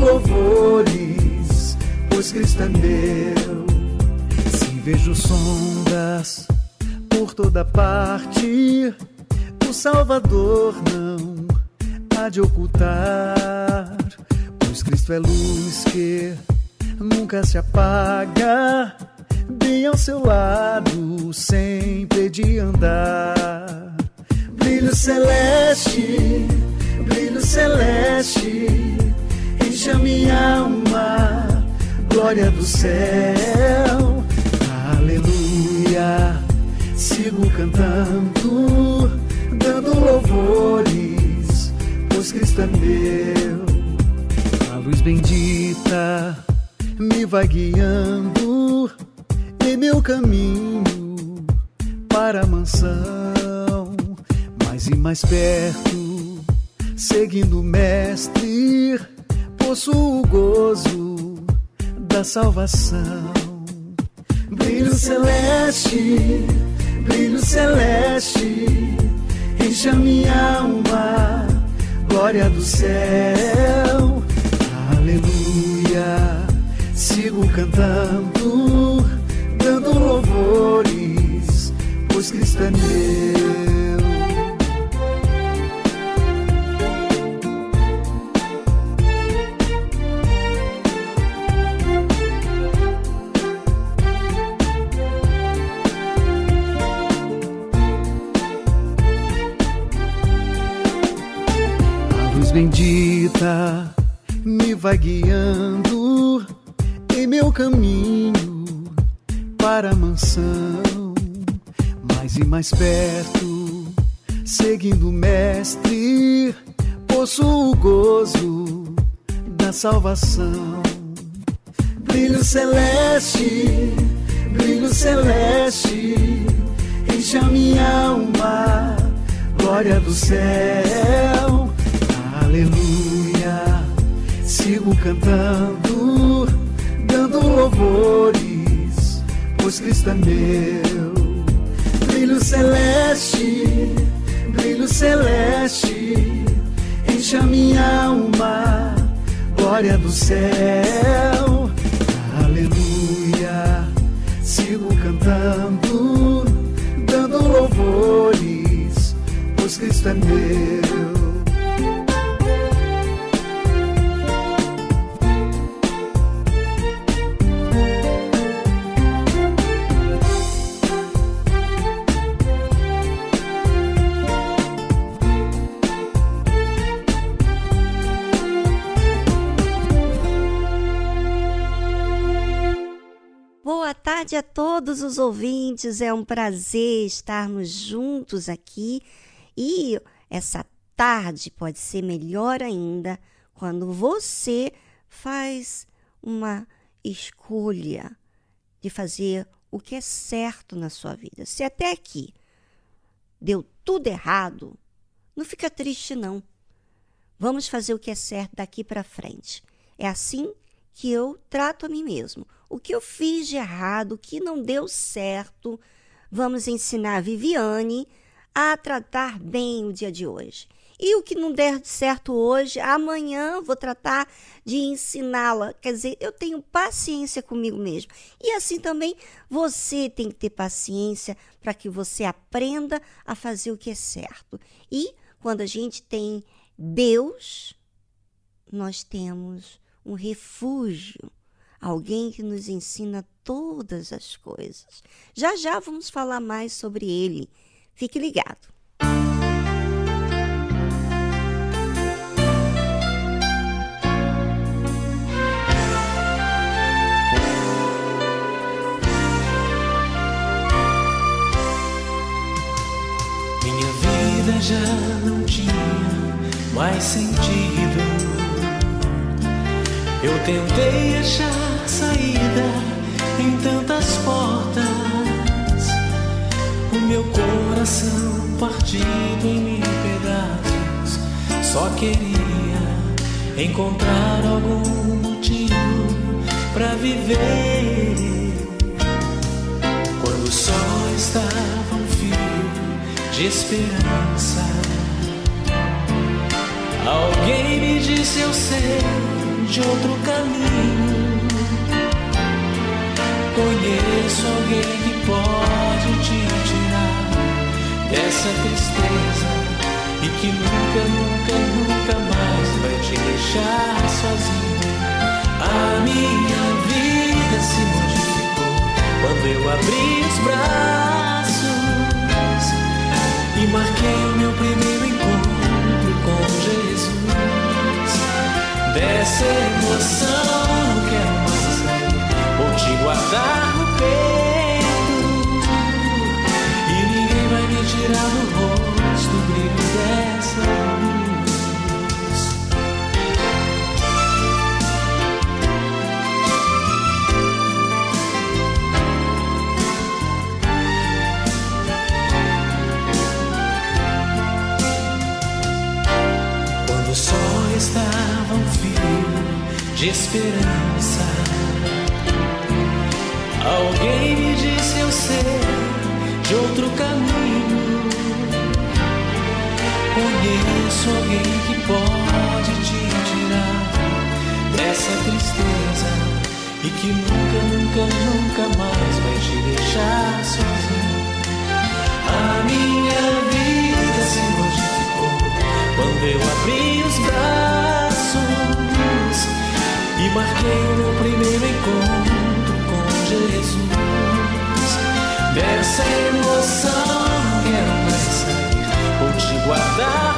louvores, pois Cristo é meu. Se vejo sombras por toda parte, o Salvador não há de ocultar, pois Cristo é luz que nunca se apaga, bem ao seu lado, sempre de andar. Brilho celeste, brilho celeste, enche a minha alma, glória do céu, aleluia. Sigo cantando, dando louvores pois Cristo é meu. A luz bendita me vai guiando em meu caminho para a mansão, mais e mais perto, seguindo o Mestre, possuo o gozo da salvação. Brilho celeste, brilho celeste, enche a minha alma glória do céu. Aleluia. Sigo cantando, dando louvores, pois Cristo é meu. Bendita me vai guiando em meu caminho para a mansão, mais e mais perto, seguindo o Mestre, possuo o gozo da salvação. Brilho celeste, brilho celeste, enche a minha alma, glória do céu aleluia. Sigo cantando, dando louvores, pois Cristo é meu. Brilho celeste, brilho celeste, enche a minha alma, glória do céu. Aleluia. Sigo cantando, dando louvores, pois Cristo é meu. Tarde a todos os ouvintes. É um prazer estarmos juntos aqui e essa tarde pode ser melhor ainda quando você faz uma escolha de fazer o que é certo na sua vida. Se até aqui deu tudo errado, não fica triste não. Vamos fazer o que é certo daqui para frente. É assim que eu trato a mim mesmo. O que eu fiz de errado, o que não deu certo, vamos ensinar a Viviane a tratar bem o dia de hoje. E o que não der certo hoje, amanhã vou tratar de ensiná-la. Quer dizer, eu tenho paciência comigo mesmo. E assim também você tem que ter paciência para que você aprenda a fazer o que é certo. E quando a gente tem Deus, nós temos um refúgio, alguém que nos ensina todas as coisas. Já já vamos falar mais sobre ele. Fique ligado. Já não tinha mais sentido. Eu tentei achar saída em tantas portas. O meu coração partido em mil pedaços. Só queria encontrar algum motivo para viver. Quando sol estava um fio de esperança. Alguém me disse eu sei de outro caminho. Conheço alguém que pode te tirar dessa tristeza e que nunca, nunca, nunca mais vai te deixar sozinho. A minha vida se modificou quando eu abri os braços e marquei o meu primeiro encontro com Jesus. Dessa emoção guardar no peito e ninguém vai me tirar do rosto o brilho dessa luz. Quando o sol estava um fio de esperança, alguém me disse eu sei de outro caminho. Conheço alguém que pode te tirar dessa tristeza e que nunca, nunca, nunca mais vai te deixar sozinho. A minha vida se modificou quando eu abri os braços e marquei o meu primeiro encontro Jesus. Dessa emoção quero mais sair, vou te guardar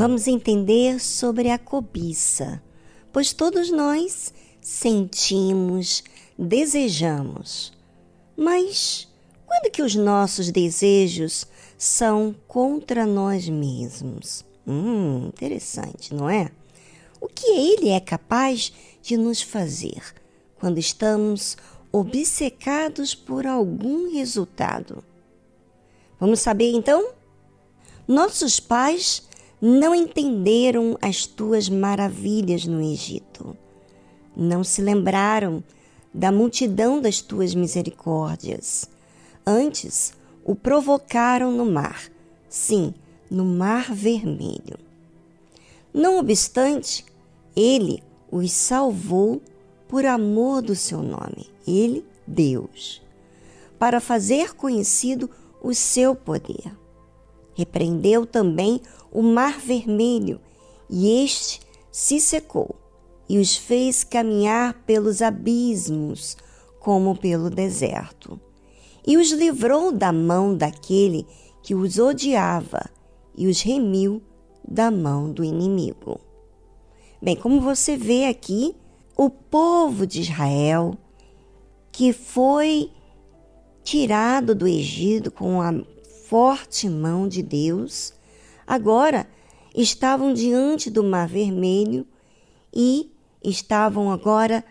Vamos entender sobre a cobiça, pois todos nós sentimos, desejamos. Mas quando que os nossos desejos são contra nós mesmos? Hum, interessante, não é? O que ele é capaz de nos fazer quando estamos obcecados por algum resultado? Vamos saber então? Nossos pais não entenderam as tuas maravilhas no Egito. Não se lembraram da multidão das tuas misericórdias. Antes, o provocaram no mar, sim, no mar vermelho. Não obstante, ele os salvou por amor do seu nome, ele, Deus, para fazer conhecido o seu poder. Repreendeu também o mar vermelho, e este se secou, e os fez caminhar pelos abismos, como pelo deserto. E os livrou da mão daquele que os odiava, e os remiu da mão do inimigo. Bem, como você vê aqui, o povo de Israel, que foi tirado do Egito com a forte mão de Deus, agora estavam diante do Mar Vermelho e estavam agora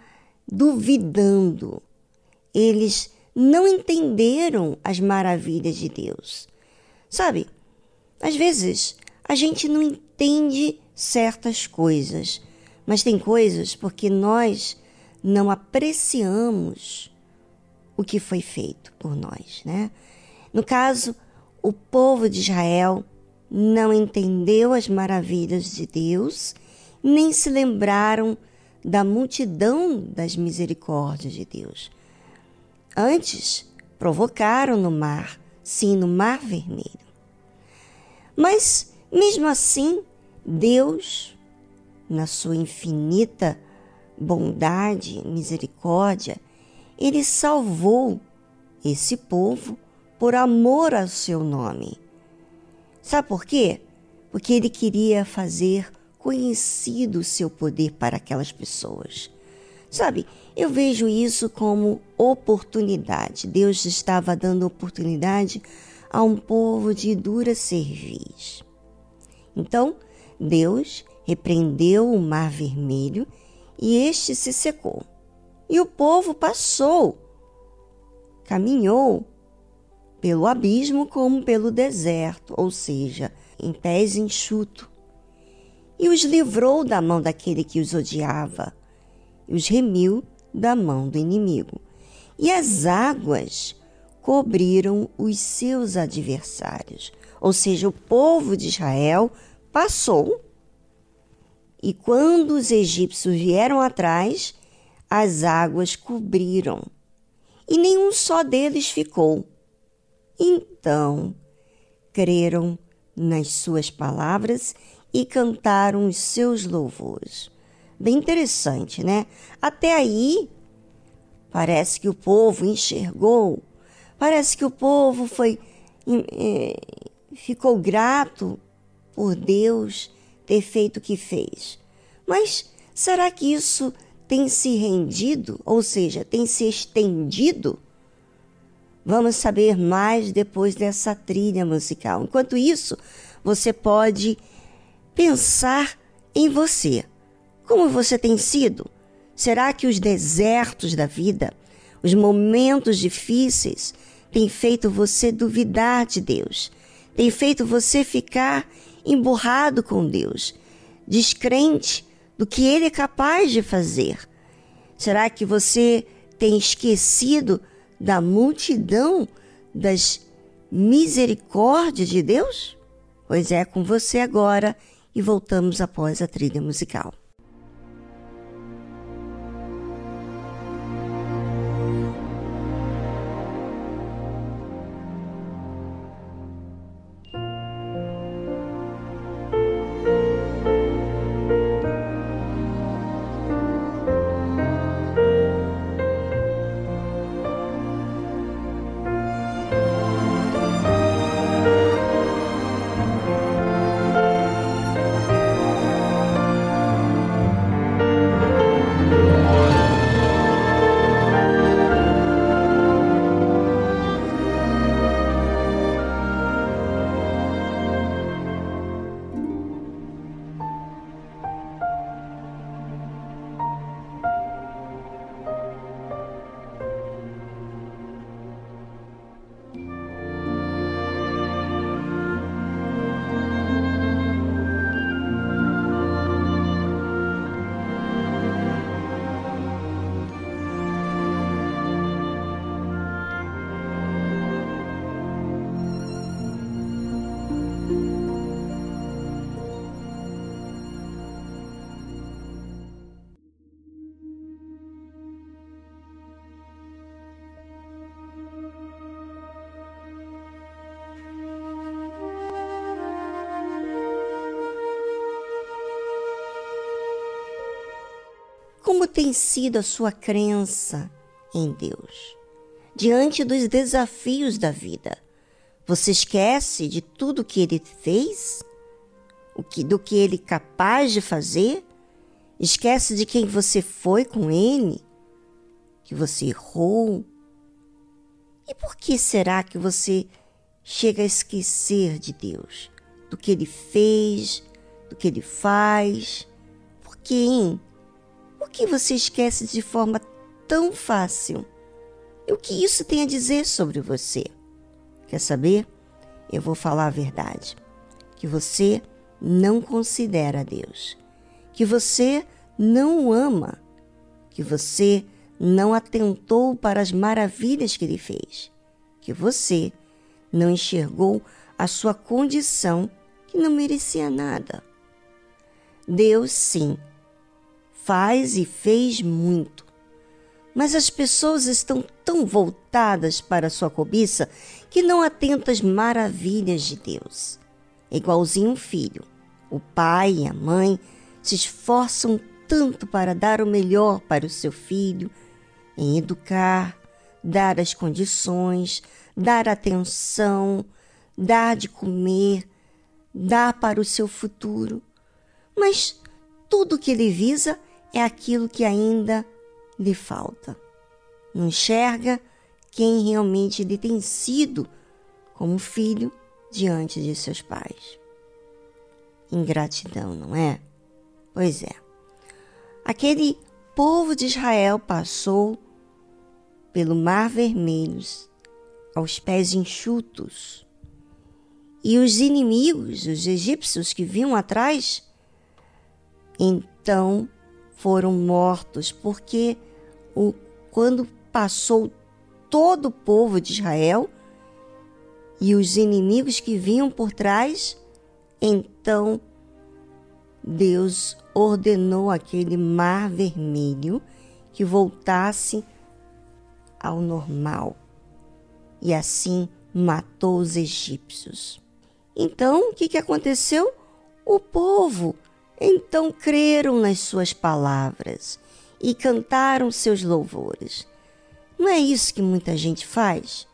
duvidando. Eles não entenderam as maravilhas de Deus. Sabe, às vezes a gente não entende certas coisas, mas tem coisas porque nós não apreciamos o que foi feito por nós, né? No caso, o povo de Israel não entendeu as maravilhas de Deus, nem se lembraram da multidão das misericórdias de Deus. Antes, provocaram no mar, sim, no mar vermelho. Mas, mesmo assim, Deus, na sua infinita bondade, misericórdia, ele salvou esse povo por amor ao seu nome. Sabe por quê? Porque ele queria fazer conhecido o seu poder para aquelas pessoas. Sabe, eu vejo isso como oportunidade. Deus estava dando oportunidade a um povo de dura cerviz. Então, Deus repreendeu o mar vermelho e este se secou. E o povo passou, caminhou pelo abismo como pelo deserto, ou seja, em pés enxuto. E os livrou da mão daquele que os odiava, e os remiu da mão do inimigo. E as águas cobriram os seus adversários, ou seja, o povo de Israel passou. E quando os egípcios vieram atrás, as águas cobriram, e nenhum só deles ficou então creram nas suas palavras e cantaram os seus louvores. Bem interessante, né? Até aí, parece que o povo enxergou, parece que o povo foi é, ficou grato por Deus ter feito o que fez. Mas será que isso tem se rendido, ou seja, tem se estendido Vamos saber mais depois dessa trilha musical. Enquanto isso, você pode pensar em você. Como você tem sido? Será que os desertos da vida, os momentos difíceis, têm feito você duvidar de Deus? Tem feito você ficar emburrado com Deus, descrente do que Ele é capaz de fazer? Será que você tem esquecido da multidão das misericórdias de Deus? Pois é com você agora e voltamos após a trilha musical. Tem sido a sua crença em Deus? Diante dos desafios da vida, você esquece de tudo que ele fez? O que, do que ele é capaz de fazer? Esquece de quem você foi com ele? Que você errou? E por que será que você chega a esquecer de Deus? Do que ele fez, do que ele faz? Por quê, hein? Por que você esquece de forma tão fácil? E o que isso tem a dizer sobre você? Quer saber? Eu vou falar a verdade. Que você não considera Deus. Que você não o ama. Que você não atentou para as maravilhas que ele fez. Que você não enxergou a sua condição que não merecia nada. Deus, sim, faz e fez muito. Mas as pessoas estão tão voltadas para sua cobiça que não atentam às maravilhas de Deus. É igualzinho um filho. O pai e a mãe se esforçam tanto para dar o melhor para o seu filho, em educar, dar as condições, dar atenção, dar de comer, dar para o seu futuro. Mas tudo que ele visa é aquilo que ainda lhe falta. Não enxerga quem realmente ele tem sido como filho diante de seus pais. Ingratidão, não é? Pois é. Aquele povo de Israel passou pelo Mar Vermelho aos pés enxutos. E os inimigos, os egípcios que vinham atrás, então foram mortos, porque o, quando passou todo o povo de Israel e os inimigos que vinham por trás, então Deus ordenou aquele mar vermelho que voltasse ao normal e assim matou os egípcios. Então, o que, que aconteceu? O povo então creram nas suas palavras e cantaram seus louvores. Não é isso que muita gente faz?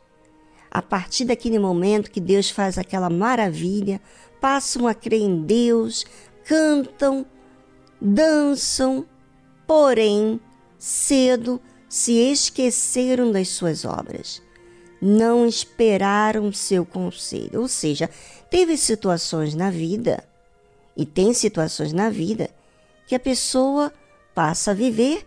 A partir daquele momento que Deus faz aquela maravilha, passam a crer em Deus, cantam, dançam, porém, cedo se esqueceram das suas obras. Não esperaram seu conselho. Ou seja, teve situações na vida, e tem situações na vida, que a pessoa passa a viver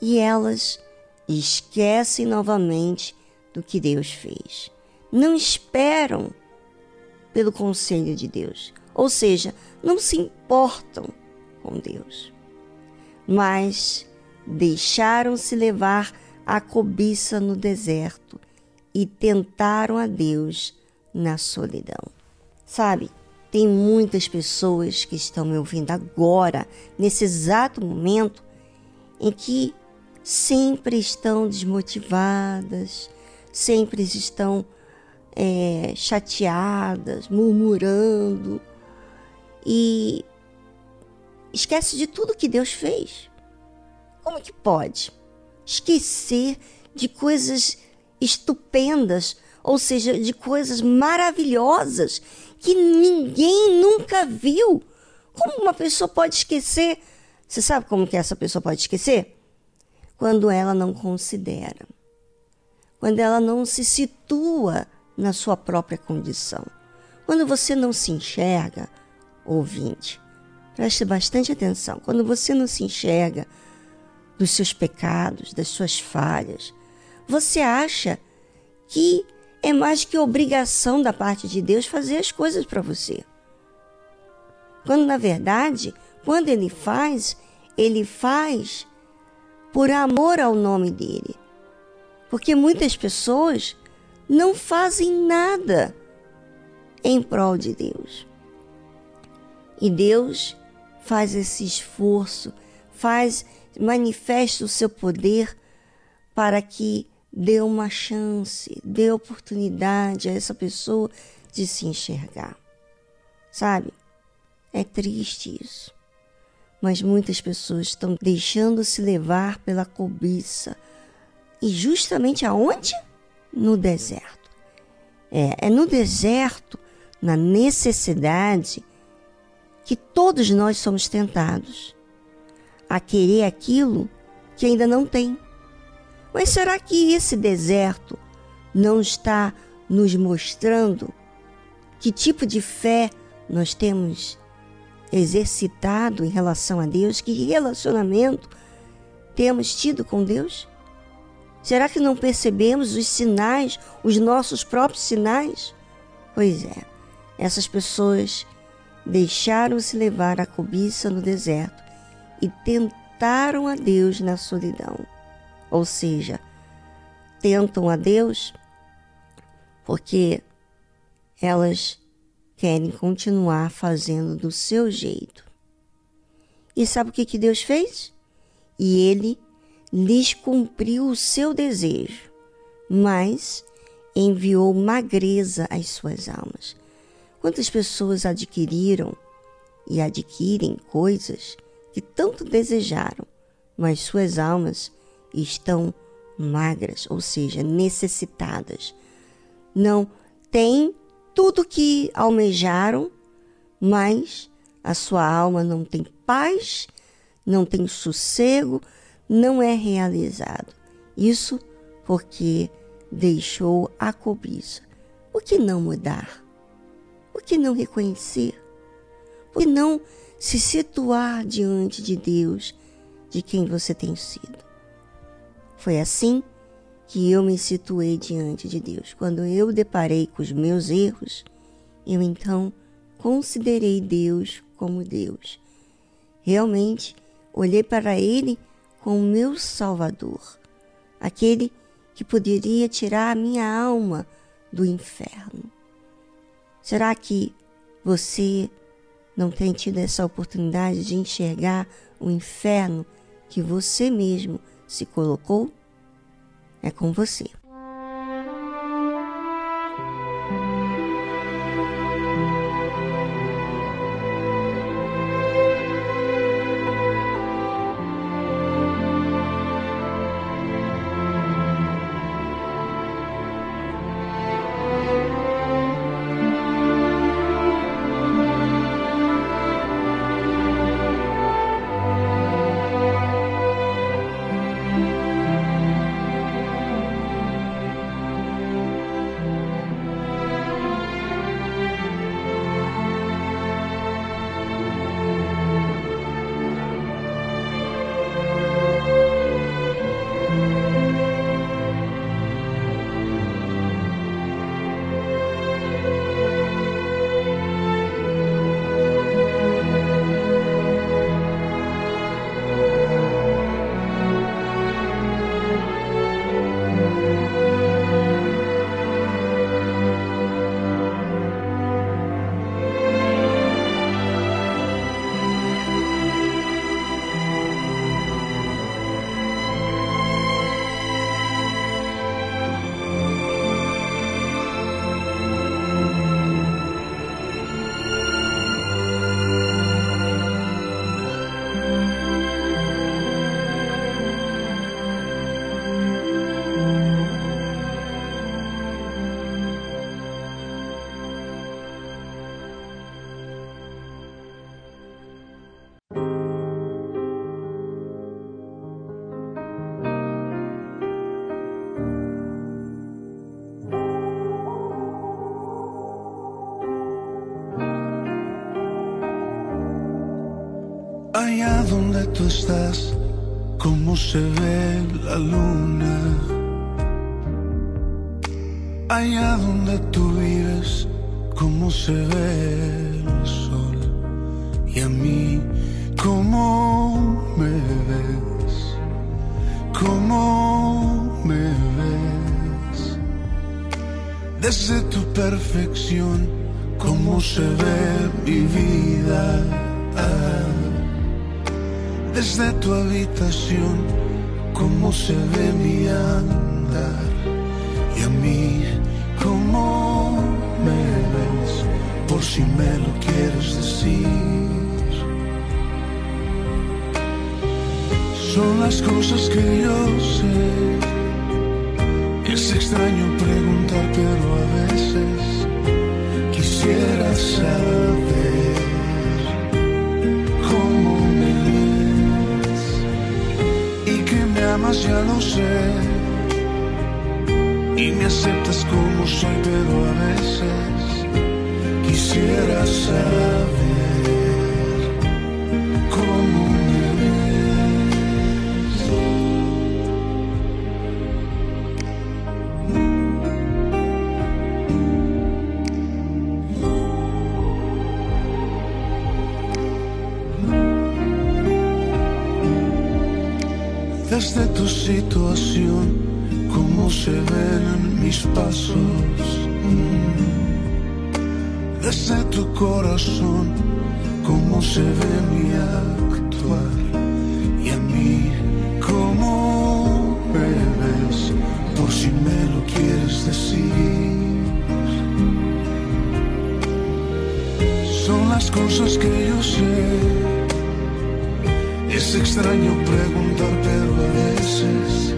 e elas esquecem novamente do que Deus fez. Não esperam pelo conselho de Deus, ou seja, não se importam com Deus, mas deixaram-se levar à cobiça no deserto e tentaram a Deus na solidão. Sabe, tem muitas pessoas que estão me ouvindo agora, nesse exato momento, em que sempre estão desmotivadas, sempre estão é, chateadas, murmurando e esquece de tudo que Deus fez. Como que pode esquecer de coisas estupendas, ou seja, de coisas maravilhosas que ninguém nunca viu? Como uma pessoa pode esquecer? Você sabe como que essa pessoa pode esquecer? quando ela não considera, quando ela não se situa na sua própria condição. Quando você não se enxerga, ouvinte, preste bastante atenção. Quando você não se enxerga dos seus pecados, das suas falhas, você acha que é mais que obrigação da parte de Deus fazer as coisas para você. Quando na verdade, quando ele faz, ele faz por amor ao nome dele. Porque muitas pessoas não fazem nada em prol de Deus. E Deus faz esse esforço, faz manifesta o seu poder para que dê uma chance, dê oportunidade a essa pessoa de se enxergar. Sabe? É triste isso. Mas muitas pessoas estão deixando-se levar pela cobiça. E justamente aonde? No deserto. É, é no deserto, na necessidade, que todos nós somos tentados a querer aquilo que ainda não tem. Mas será que esse deserto não está nos mostrando que tipo de fé nós temos exercitado em relação a Deus? Que relacionamento temos tido com Deus? Será que não percebemos os sinais, os nossos próprios sinais? Pois é, essas pessoas deixaram-se levar à cobiça no deserto e tentaram a Deus na solidão. Ou seja, tentam a Deus porque elas querem continuar fazendo do seu jeito. E sabe o que, que Deus fez? E ele lhes cumpriu o seu desejo, mas enviou magreza às suas almas. Quantas pessoas adquiriram e adquirem coisas que tanto desejaram, mas suas almas estão magras, ou seja, necessitadas. Não têm tudo que almejaram, mas a sua alma não tem paz, não tem sossego, não é realizado. Isso porque deixou a cobiça. Por que não mudar? Por que não reconhecer? Por que não se situar diante de Deus, de quem você tem sido? Foi assim que eu me situei diante de Deus. Quando eu deparei com os meus erros, eu então considerei Deus como Deus. Realmente olhei para Ele como meu Salvador, aquele que poderia tirar a minha alma do inferno. Será que você não tem tido essa oportunidade de enxergar o inferno que você mesmo se colocou? É com você. Donde tú estás, cómo se ve la luna. Allá donde tú vives, cómo se ve el sol. Y a mí, cómo me ves, cómo me ves. Desde tu perfección, cómo se ve desde tu habitación cómo se ve mi andar y a mí cómo me ves por si me lo quieres decir Son las cosas que yo sé. Desde tu situación, cómo se ven mis pasos. Desde tu corazón, cómo se ve mi actuar. Y a mí, cómo me ves, por si me lo quieres decir. Son las cosas que yo sé. Es extraño preguntar, pero a veces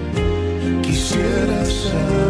quisiera saber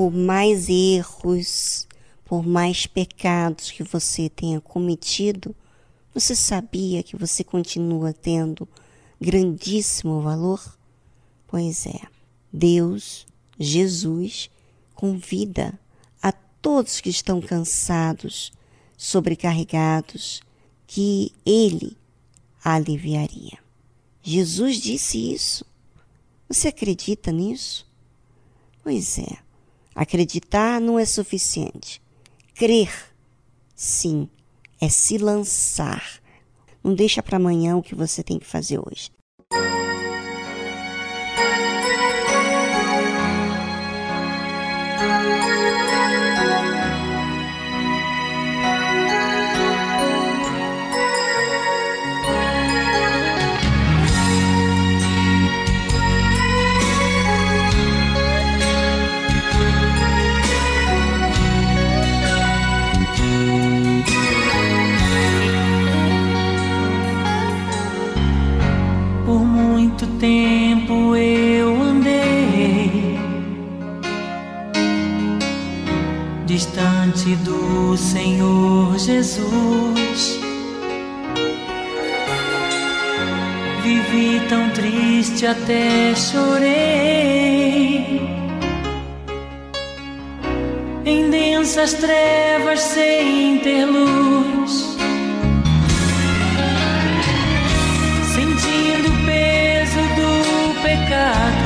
por mais erros, por mais pecados que você tenha cometido, você sabia que você continua tendo grandíssimo valor? Pois é, Deus, Jesus, convida a todos que estão cansados, sobrecarregados, que Ele aliviaria. Jesus disse isso. Você acredita nisso? Pois é, acreditar não é suficiente. Crer, sim, é se lançar. Não deixa para amanhã o que você tem que fazer hoje. Tempo eu andei distante do Senhor Jesus. Vivi tão triste até chorei. Em densas trevas sem ter luz. God.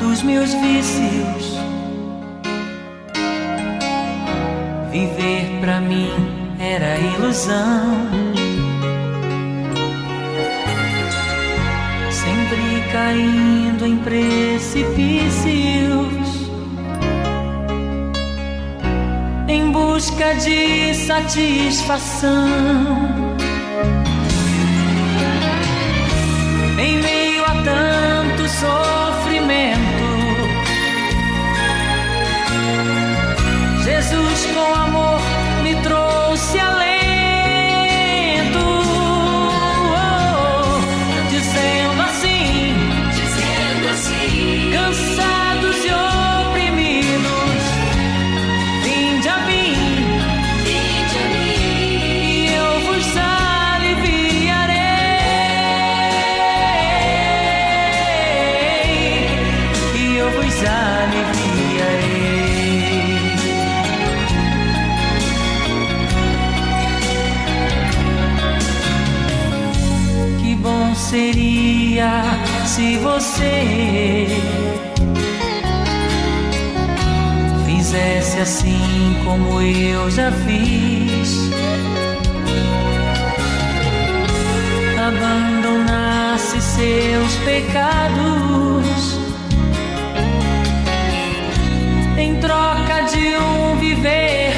Dos meus vícios. Viver pra mim era ilusão. Sempre caindo em precipícios. Em busca de satisfação. em meio a tanto sofrimento. Jesus com amor me trouxe alento, Seria se você fizesse assim como eu já fiz. Abandonasse seus pecados em troca de um viver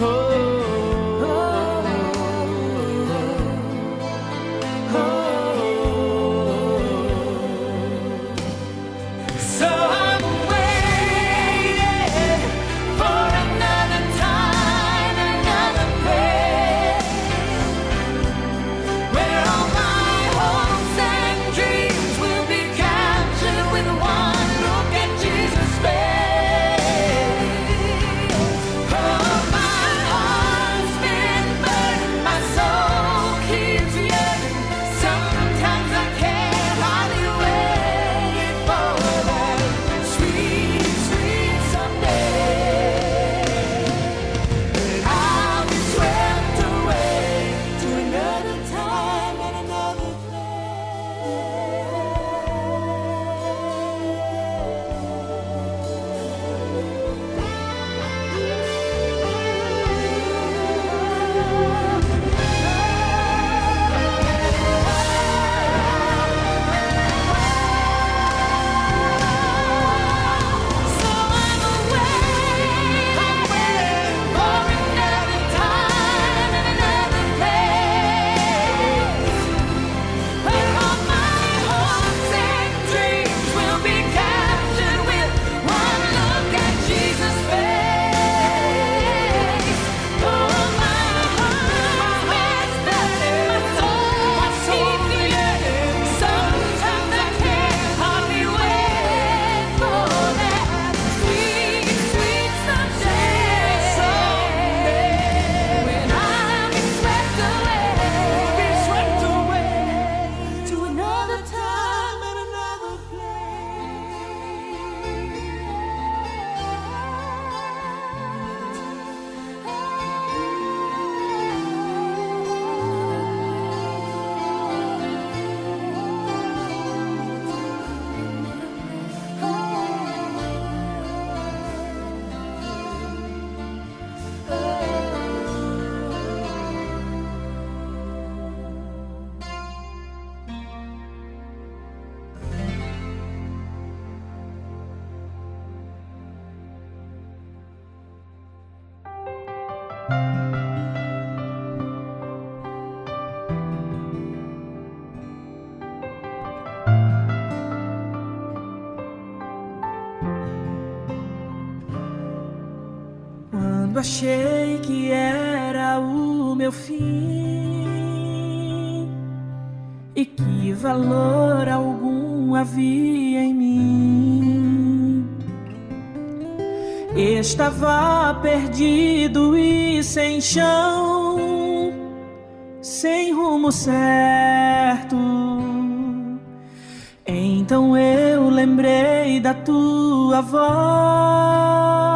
Oh. Achei que era o meu fim e que valor algum havia em mim, estava perdido e sem chão, sem rumo certo. Então eu lembrei da tua voz.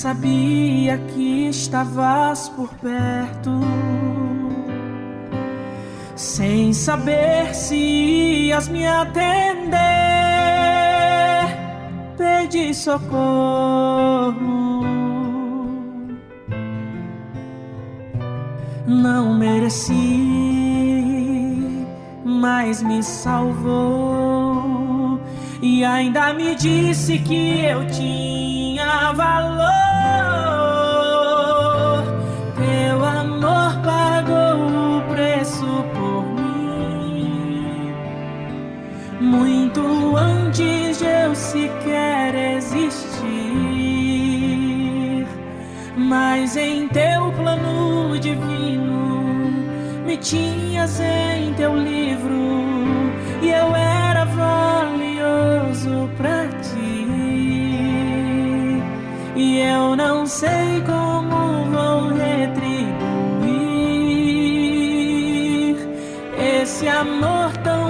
Sabia que estavas por perto. Sem saber se ias me atender, pedi socorro. Não mereci, mas me salvou e ainda me disse que eu tinha valor. Muito antes de eu sequer existir. Mas em teu plano divino me tinhas em teu livro e eu era valioso pra ti. E eu não sei como vou retribuir esse amor tão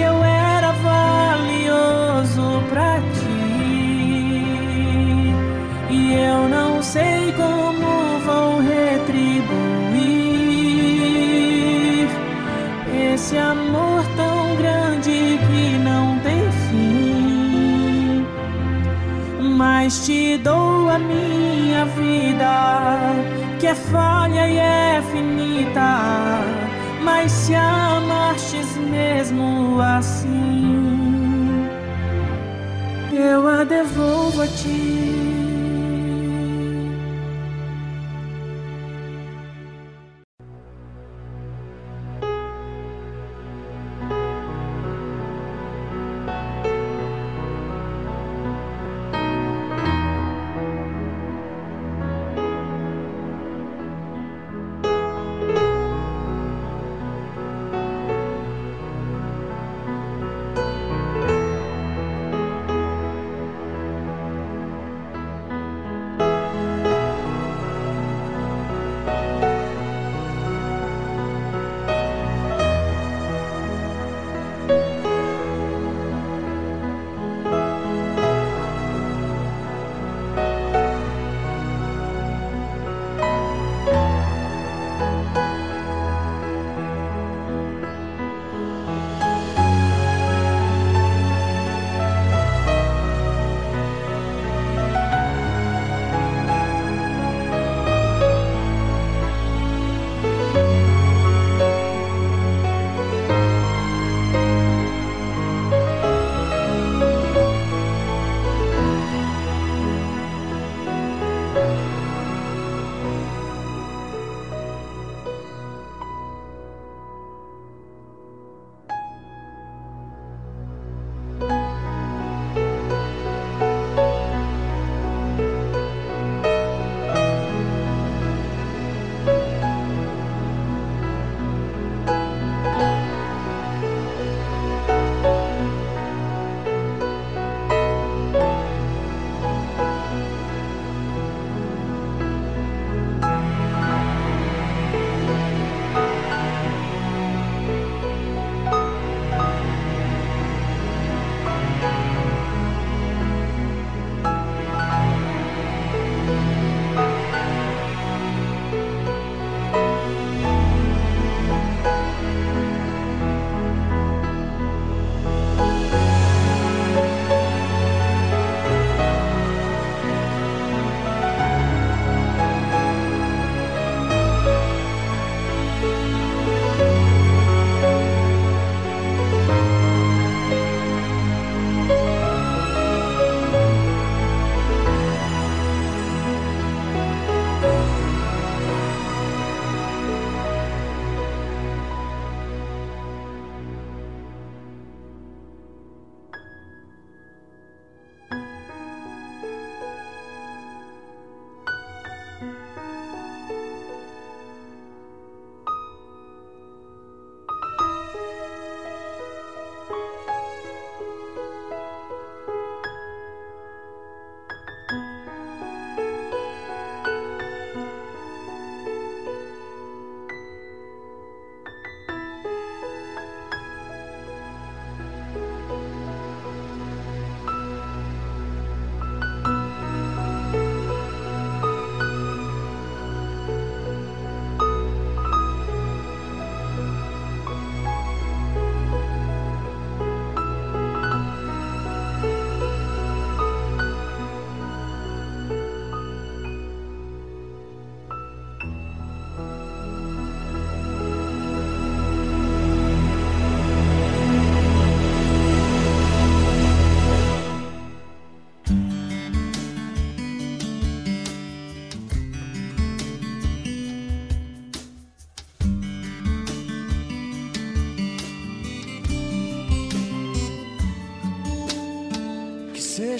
eu era valioso pra ti. E eu não sei como vou retribuir esse amor tão grande que não tem fim mas te dou a minha vida, que é falha e é finita. Mas se amastes mesmo assim, eu a devolvo a ti.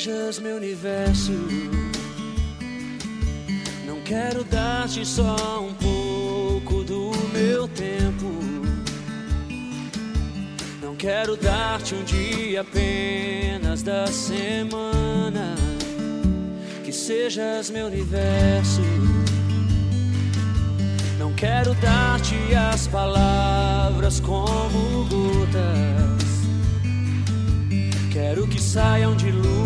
Sejas meu universo. Não quero dar-te só um pouco do meu tempo. Não quero dar-te um dia apenas da semana. Que sejas meu universo. Não quero dar-te as palavras como gotas. Quero que saia dilúvio de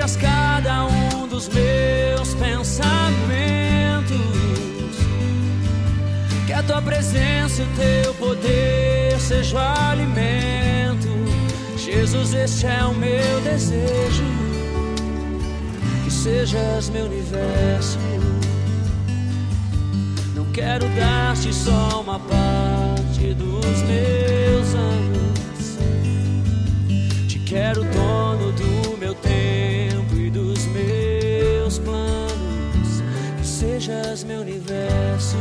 enchas cada um dos meus pensamentos. Que a tua presença e o teu poder seja o alimento. Jesus, este é o meu desejo. Que sejas meu universo. Não quero dar-te só uma parte dos meus anos. Te quero dono do sejas meu universo.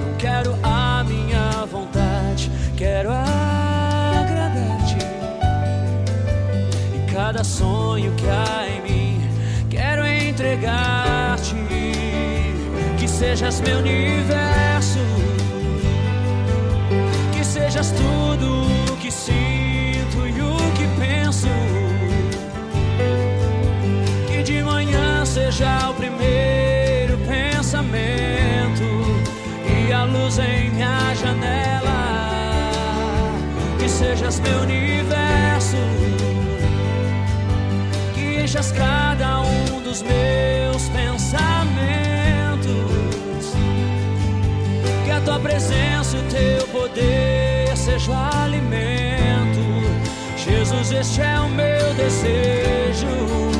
Não quero a minha vontade, quero agradar-te. E cada sonho que há em mim, quero entregar-te. Que sejas meu universo que sejas tudo o que sinto seja o primeiro pensamento e a luz em minha janela. Que sejas meu universo, que enchas cada um dos meus pensamentos que a tua presença e o teu poder seja o alimento. Jesus, este é o meu desejo.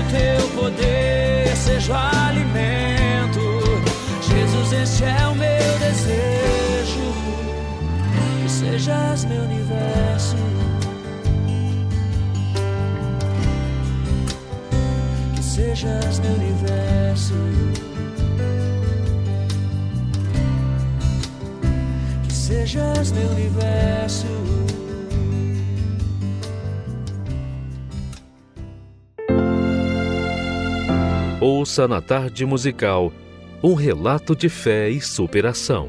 o teu poder seja o alimento. Jesus, este é o meu desejo. Que sejas meu universo. Que sejas meu universo. Que sejas meu universo. Ouça na tarde musical um relato de fé e superação.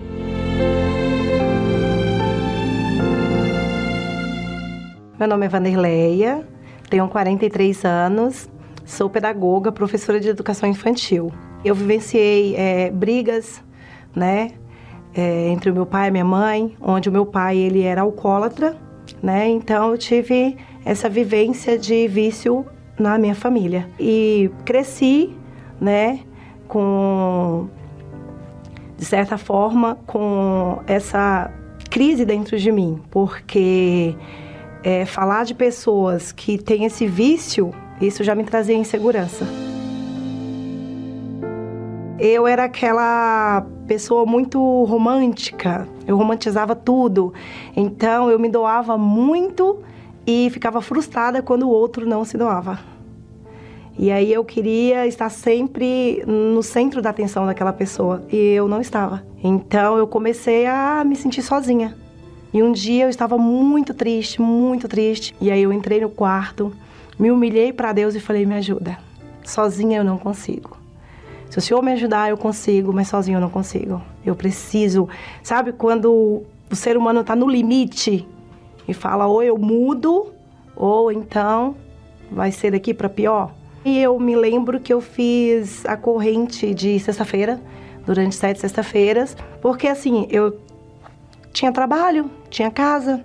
Meu nome é Vanderleia, tenho 43 anos, sou pedagoga, professora de educação infantil. Eu vivenciei eh, brigas, né, eh, entre o meu pai e minha mãe, onde o meu pai ele era alcoólatra, né, então eu tive essa vivência de vício na minha família e cresci, né, com de certa forma com essa crise dentro de mim, porque é, falar de pessoas que têm esse vício, isso já me trazia insegurança. Eu era aquela pessoa muito romântica, eu romantizava tudo, então eu me doava muito e ficava frustrada quando o outro não se doava. E aí eu queria estar sempre no centro da atenção daquela pessoa e eu não estava. Então eu comecei a me sentir sozinha. E um dia eu estava muito triste, muito triste. E aí eu entrei no quarto, me humilhei para Deus e falei: "Me ajuda. Sozinha eu não consigo. Se o Senhor me ajudar, eu consigo, mas sozinho eu não consigo. Eu preciso, sabe quando o ser humano está no limite e fala ou eu mudo ou então vai ser daqui para pior. E eu me lembro que eu fiz a corrente de sexta-feira, durante sete sexta-feiras, porque assim, eu tinha trabalho, tinha casa.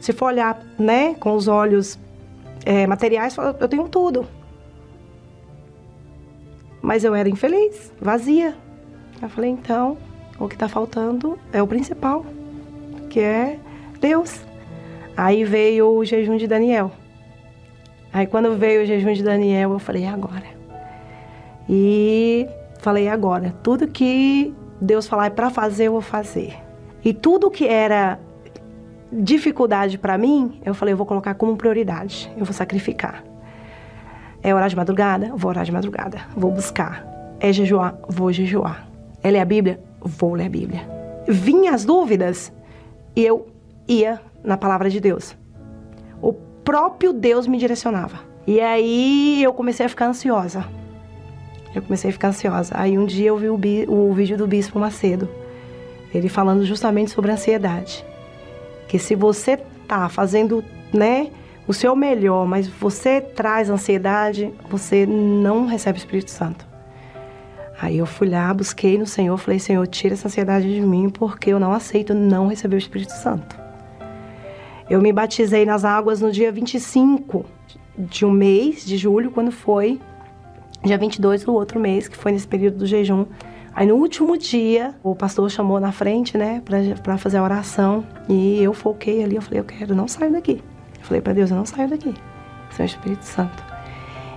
Se for olhar, né, com os olhos é, materiais, eu tenho tudo. Mas eu era infeliz, vazia. Eu falei, então, o que está faltando é o principal, que é Deus. Aí veio o jejum de Daniel. Aí quando veio o jejum de Daniel, eu falei, agora. E falei, agora. Tudo que Deus falar é para fazer, eu vou fazer. E tudo que era dificuldade para mim, eu falei, eu vou colocar como prioridade. Eu vou sacrificar. É orar de madrugada? Vou orar de madrugada. Vou buscar. É jejuar? Vou jejuar. É ler a Bíblia? Vou ler a Bíblia. Vinha as dúvidas e eu ia na palavra de Deus. Próprio Deus me direcionava. E aí eu comecei a ficar ansiosa. Eu comecei a ficar ansiosa. Aí um dia eu vi o, o vídeo do Bispo Macedo. Ele falando justamente sobre ansiedade. Que se você tá fazendo, né, o seu melhor, mas você traz ansiedade, você não recebe o Espírito Santo. Aí eu fui lá, busquei no Senhor, falei: Senhor, tira essa ansiedade de mim, porque eu não aceito não receber o Espírito Santo. Eu me batizei nas águas no dia 25 de um mês de julho, quando foi dia 22 do outro mês, que foi nesse período do jejum. Aí no último dia, o pastor chamou na frente, né, para fazer a oração, e eu foquei ali, eu falei: Eu quero, não saio daqui. Eu falei para Deus, eu não saio daqui. Senhor Espírito Santo.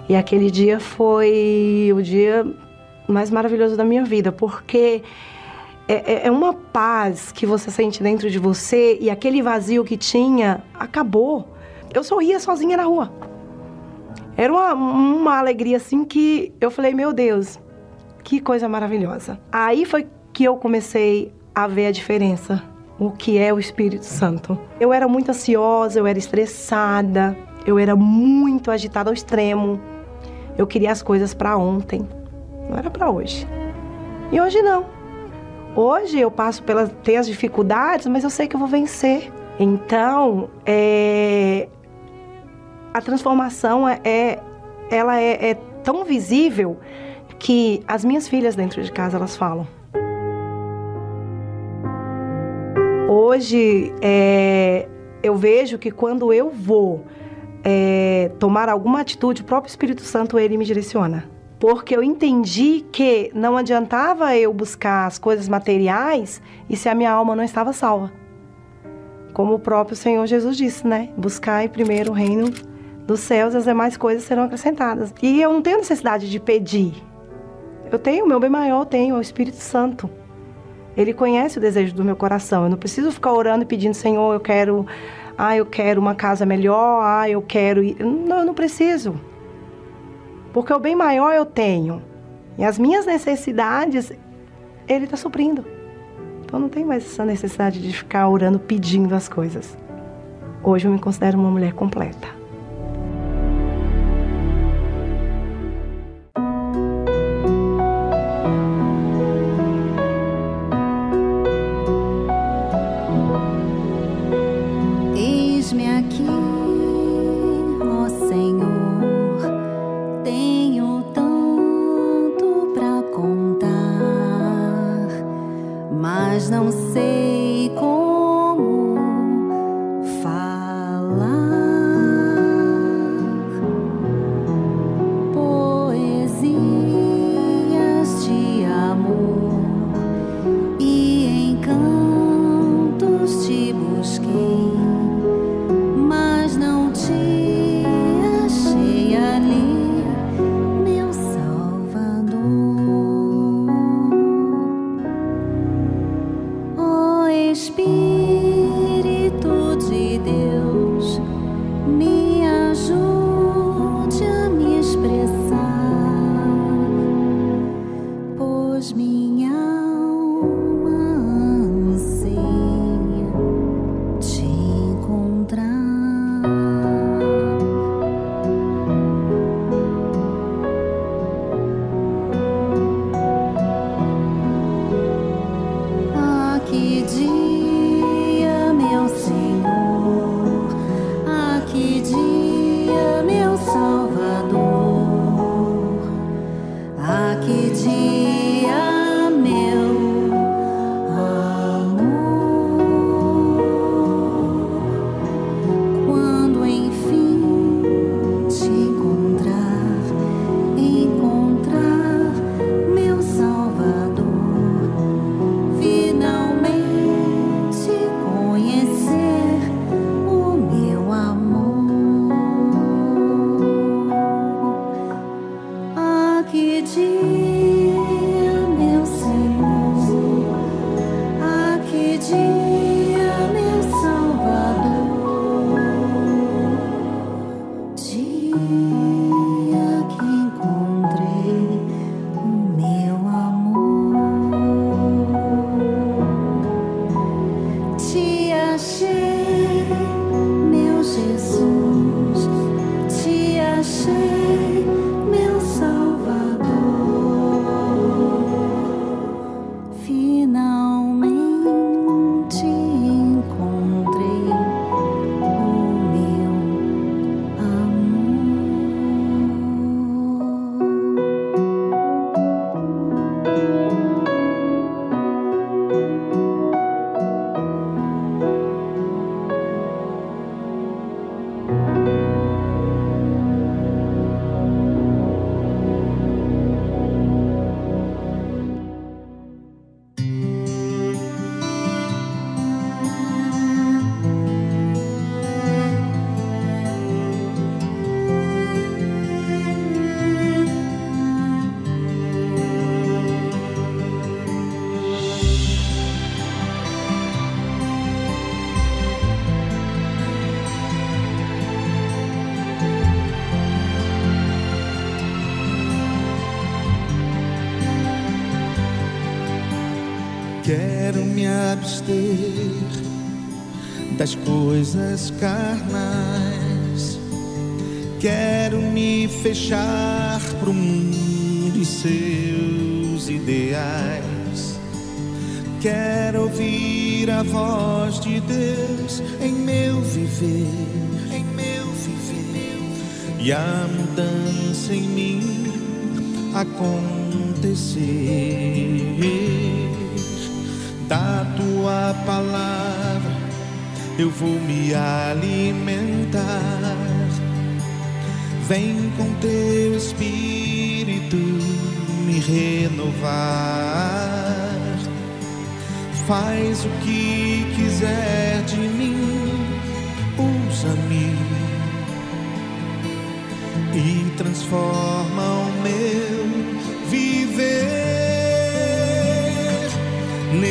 E aquele dia foi o dia mais maravilhoso da minha vida, porque é, é, é, uma paz que você sente dentro de você e aquele vazio que tinha acabou. Eu sorria sozinha na rua. Era uma, uma alegria assim que eu falei, meu Deus, que coisa maravilhosa. Aí foi que eu comecei a ver a diferença o que é o Espírito Santo. Eu era muito ansiosa, eu era estressada, eu era muito agitada ao extremo. Eu queria as coisas para ontem, não era para hoje. E hoje não. Hoje eu passo pelas tenho as dificuldades, mas eu sei que eu vou vencer. Então, é, a transformação é, é ela é, é tão visível que as minhas filhas dentro de casa elas falam Hoje, é, eu vejo que quando eu vou é, tomar alguma atitude, o próprio Espírito Santo, ele me direciona. Porque eu entendi que não adiantava eu buscar as coisas materiais e se a minha alma não estava salva. Como o próprio Senhor Jesus disse, né? Buscai primeiro o reino dos céus, as demais coisas serão acrescentadas. E eu não tenho necessidade de pedir. Eu tenho, o meu bem maior eu tenho, é o Espírito Santo. Ele conhece o desejo do meu coração. Eu não preciso ficar orando e pedindo, Senhor, eu quero, ah, eu quero uma casa melhor, ah, eu quero. Não, eu não preciso. Porque o bem maior eu tenho. E as minhas necessidades, Ele está suprindo. Então não tem mais essa necessidade de ficar orando pedindo as coisas. Hoje eu me considero uma mulher completa. Me abster das coisas carnais. Quero me fechar pro mundo e seus ideais. Quero ouvir a voz de Deus em meu viver, em meu viver. E a mudança em mim acontecer da tua palavra eu vou me alimentar. Vem com teu espírito me renovar. Faz o que quiser de mim, usa-me e transforma o meu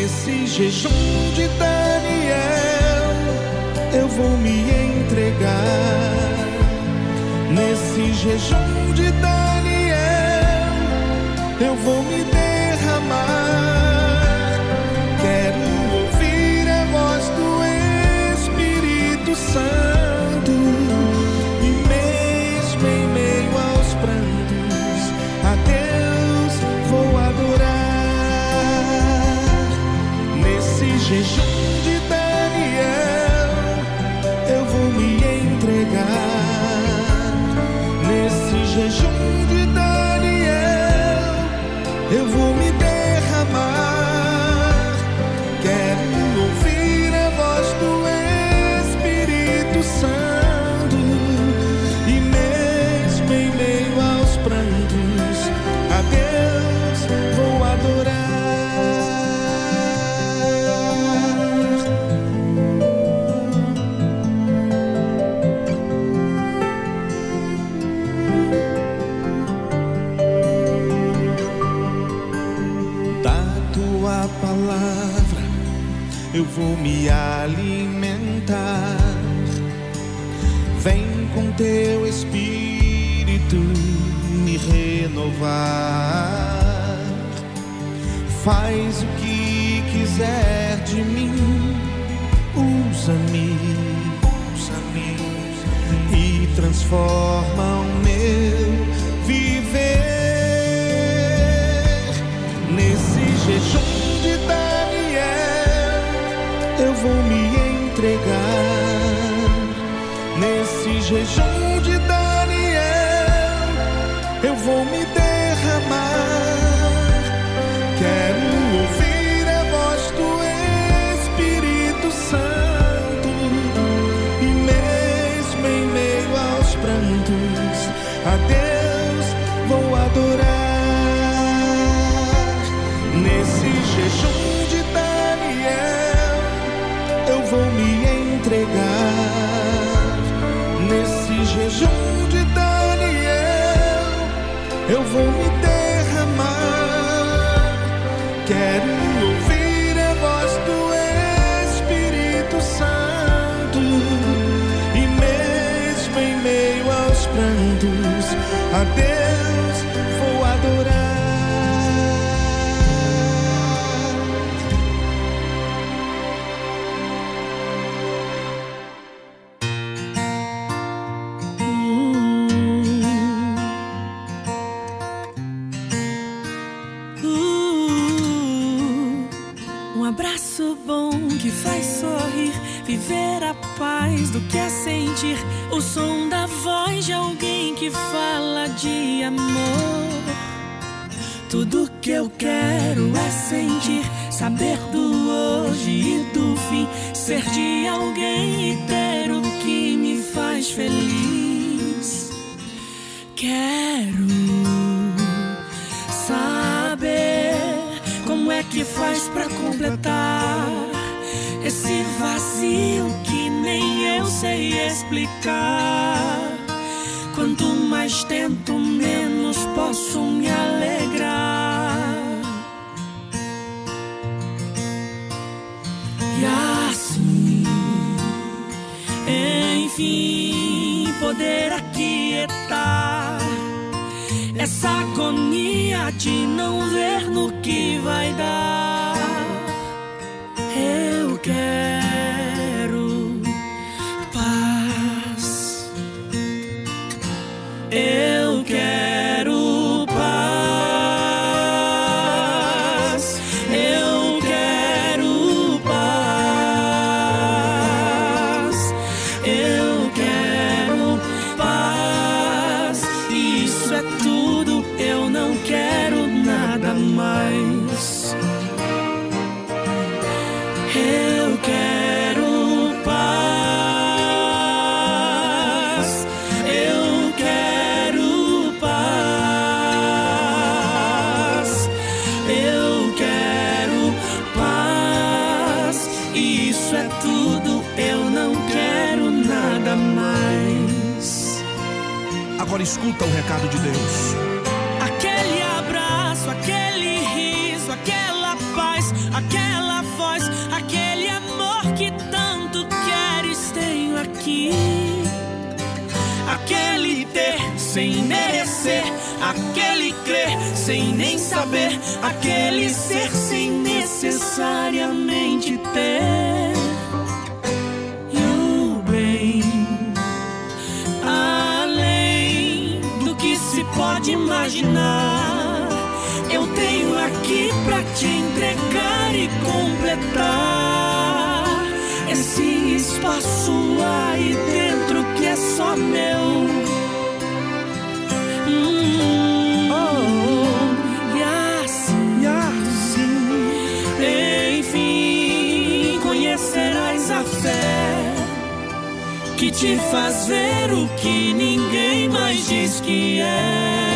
Nesse jejum de Daniel, eu vou me entregar. Nesse jejum de Daniel, eu vou me vou me alimentar. Vem com teu espírito me renovar. Faz o que quiser de mim, usa-me, usa-me e transforma Nesse jejum do que é sentir o som da voz de alguém que fala de amor. Tudo que eu quero é sentir, saber do hoje e do fim, ser de alguém e ter o que me faz feliz. Quero saber como é que faz pra completar esse vazio nem eu sei explicar. Quanto mais tento, menos posso me alegrar. E assim, enfim, poder aquietar essa agonia de não ver no que vai dar. Eu quero merecer, aquele crer sem nem saber, aquele ser sem necessariamente ter. E o bem além do que se pode imaginar. Eu tenho aqui pra te entregar e completar esse espaço aí dentro que é só meu. Te faz ver o que ninguém mais diz que é.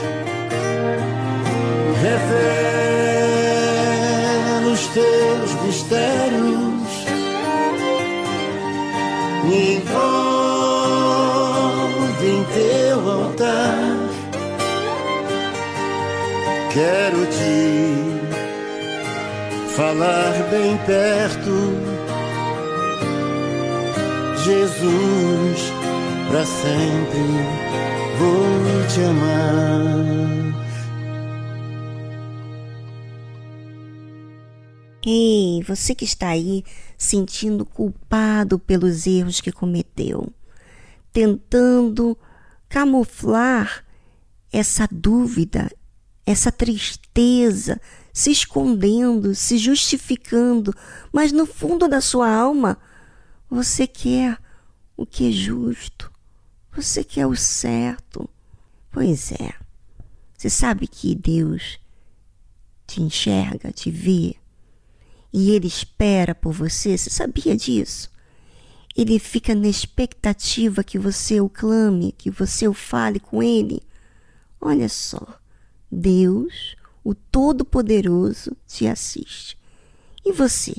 Quero te falar bem perto, Jesus, para sempre vou te amar. Ei, você que está aí sentindo culpado pelos erros que cometeu, tentando camuflar essa dúvida, essa tristeza, se escondendo, se justificando, mas no fundo da sua alma você quer o que é justo, você quer o certo. Pois é, você sabe que Deus te enxerga, te vê, e Ele espera por você, você sabia disso? Ele fica na expectativa que você o clame, que você o fale com Ele. Olha só, Deus, o Todo-Poderoso, te assiste. E você,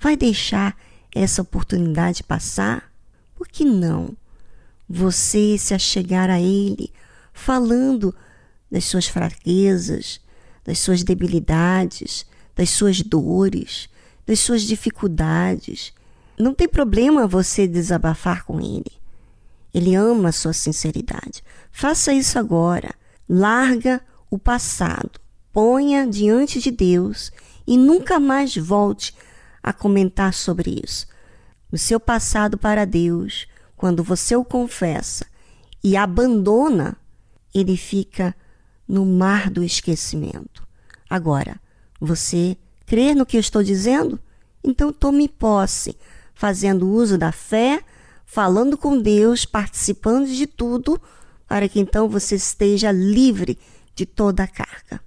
vai deixar essa oportunidade passar? Por que não? Você se achegar a Ele, falando das suas fraquezas, das suas debilidades, das suas dores, das suas dificuldades. Não tem problema você desabafar com Ele. Ele ama a sua sinceridade. Faça isso agora. Larga o passado, ponha diante de Deus e nunca mais volte a comentar sobre isso. O seu passado para Deus, quando você o confessa e abandona, ele fica no mar do esquecimento. Agora, você crê no que eu estou dizendo? Então tome posse, fazendo uso da fé, falando com Deus, participando de tudo, para que então você esteja livre de toda a carga.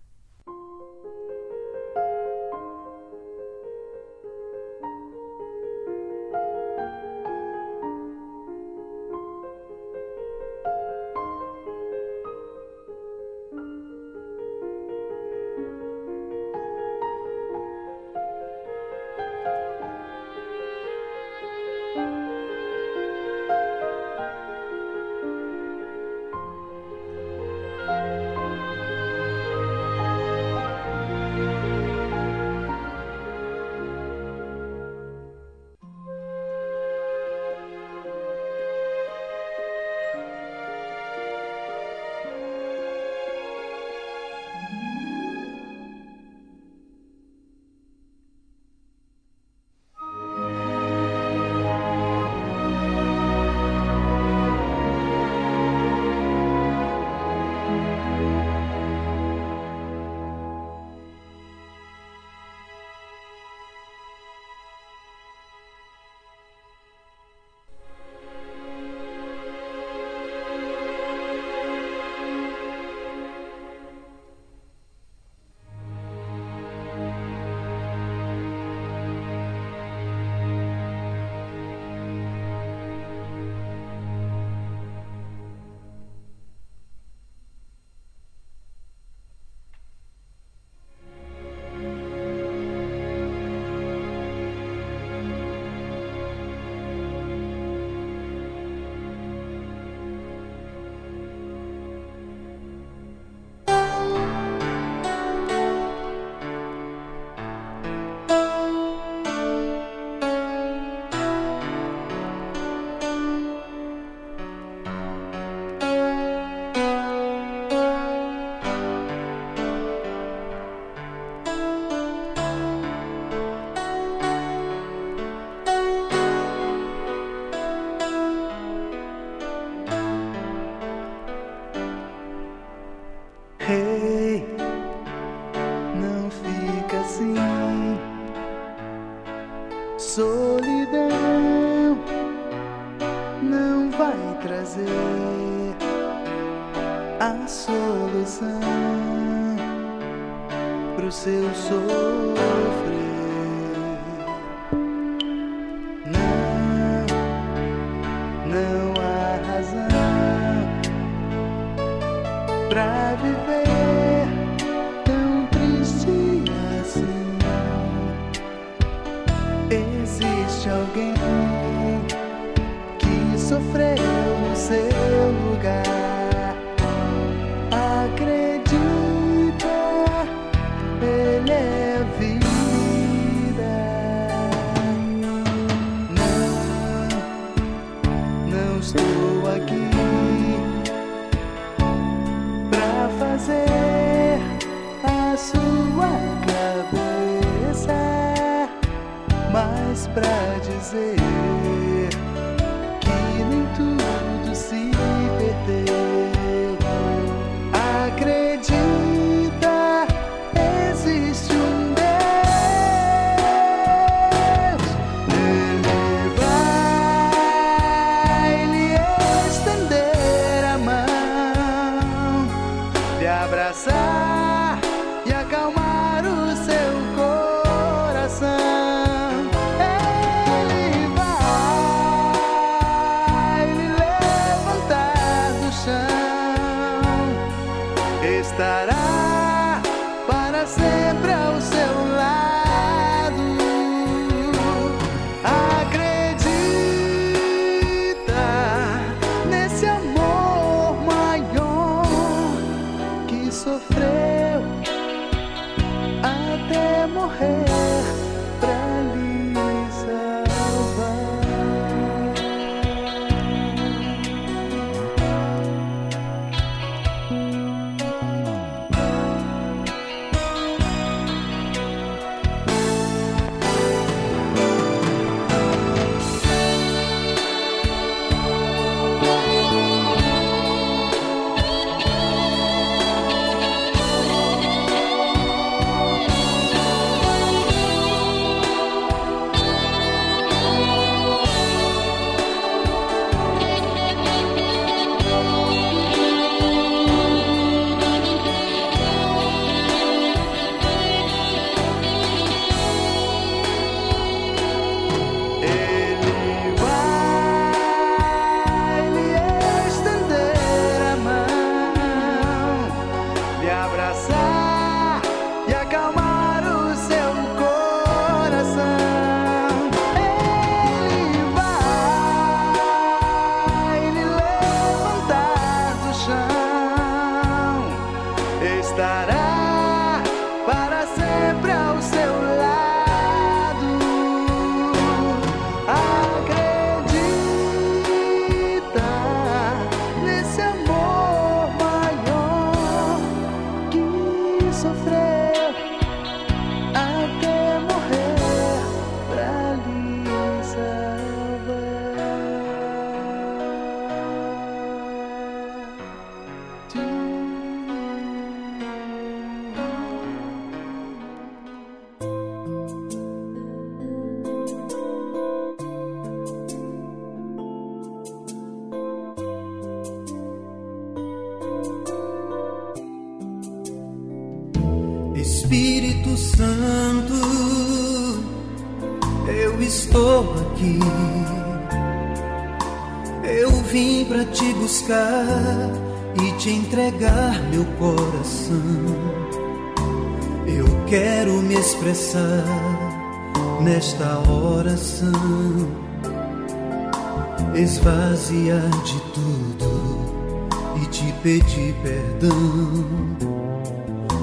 esvaziar de tudo e te pedir perdão.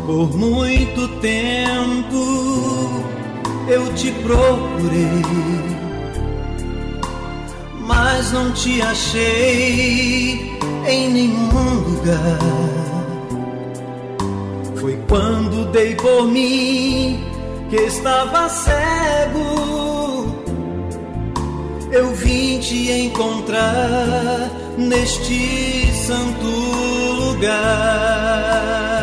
Por muito tempo eu te procurei, mas não te achei em nenhum lugar. Foi quando dei por mim que estava certo vim te encontrar neste santo lugar.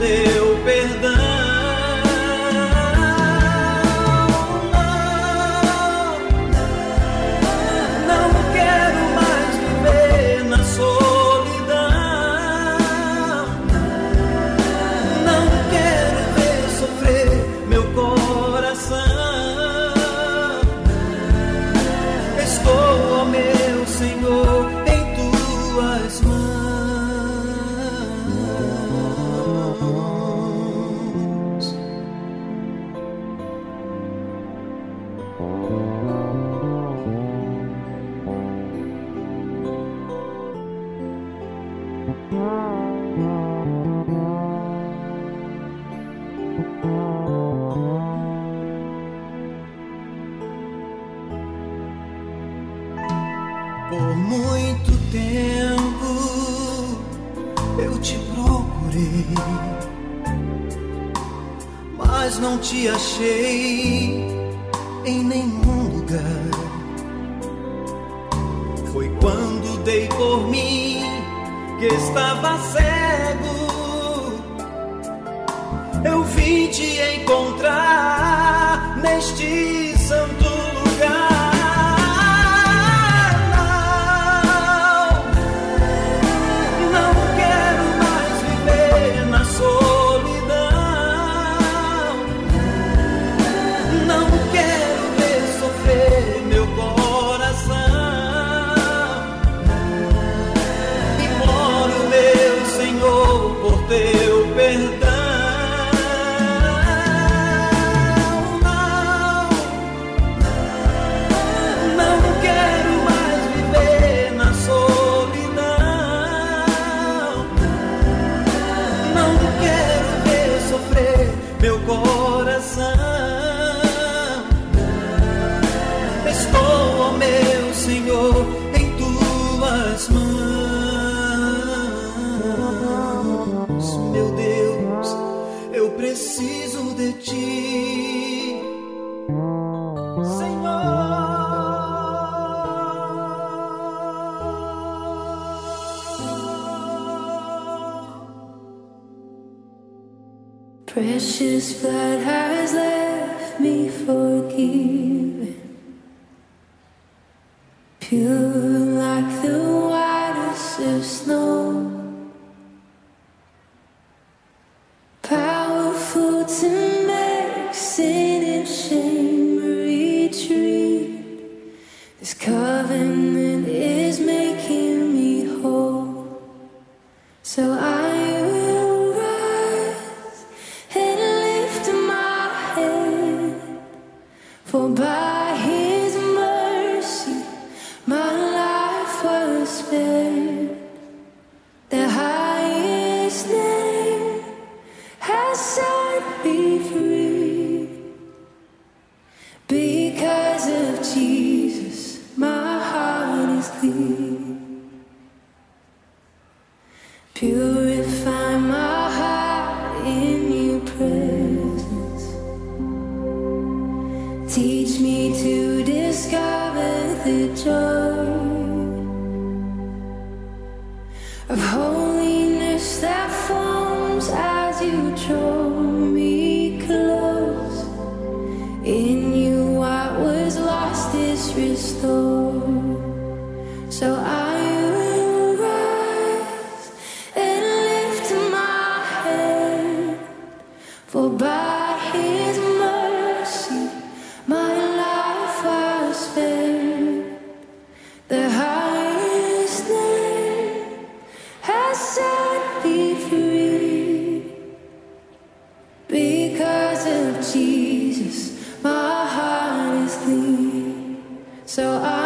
live. So I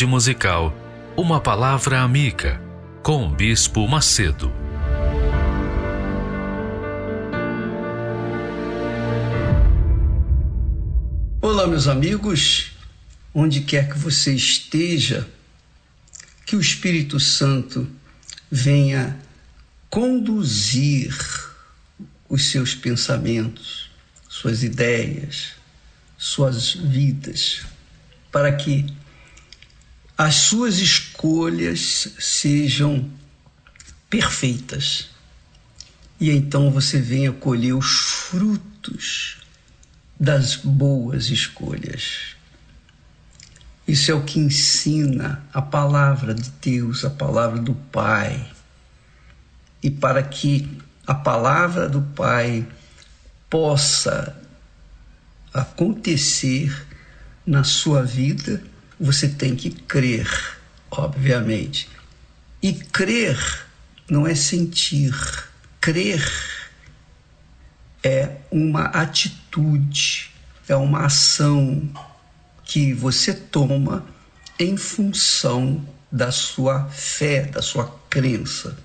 tarde musical, uma palavra amiga com o Bispo Macedo. Olá, meus amigos, onde quer que você esteja, que o Espírito Santo venha conduzir os seus pensamentos, suas ideias, suas vidas, para que as suas escolhas sejam perfeitas. E então você venha colher os frutos das boas escolhas. Isso é o que ensina a palavra de Deus, a palavra do Pai. E para que a palavra do Pai possa acontecer na sua vida, você tem que crer, obviamente. E crer não é sentir. Crer é uma atitude, é uma ação que você toma em função da sua fé, da sua crença.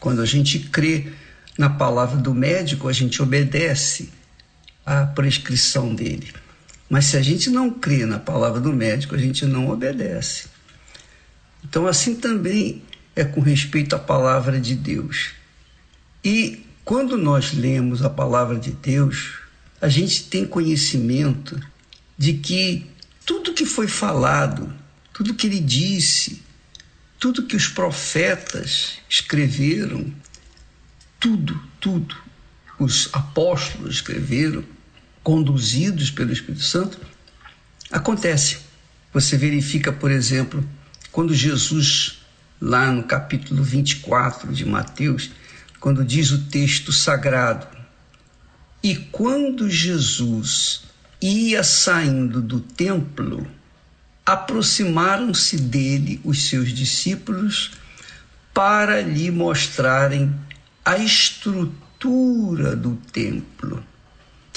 Quando a gente crê na palavra do médico, a gente obedece à prescrição dele. Mas se a gente não crê na palavra do médico, a gente não obedece. Então, assim também é com respeito à palavra de Deus. E quando nós lemos a palavra de Deus, a gente tem conhecimento de que tudo que foi falado, tudo que ele disse, tudo que os profetas escreveram, tudo, tudo, os apóstolos escreveram, conduzidos pelo Espírito Santo, acontece. Você verifica, por exemplo, quando Jesus, lá no capítulo 24 de Mateus, quando diz o texto sagrado, e quando Jesus ia saindo do templo, aproximaram-se dele os seus discípulos para lhe mostrarem a estrutura do templo.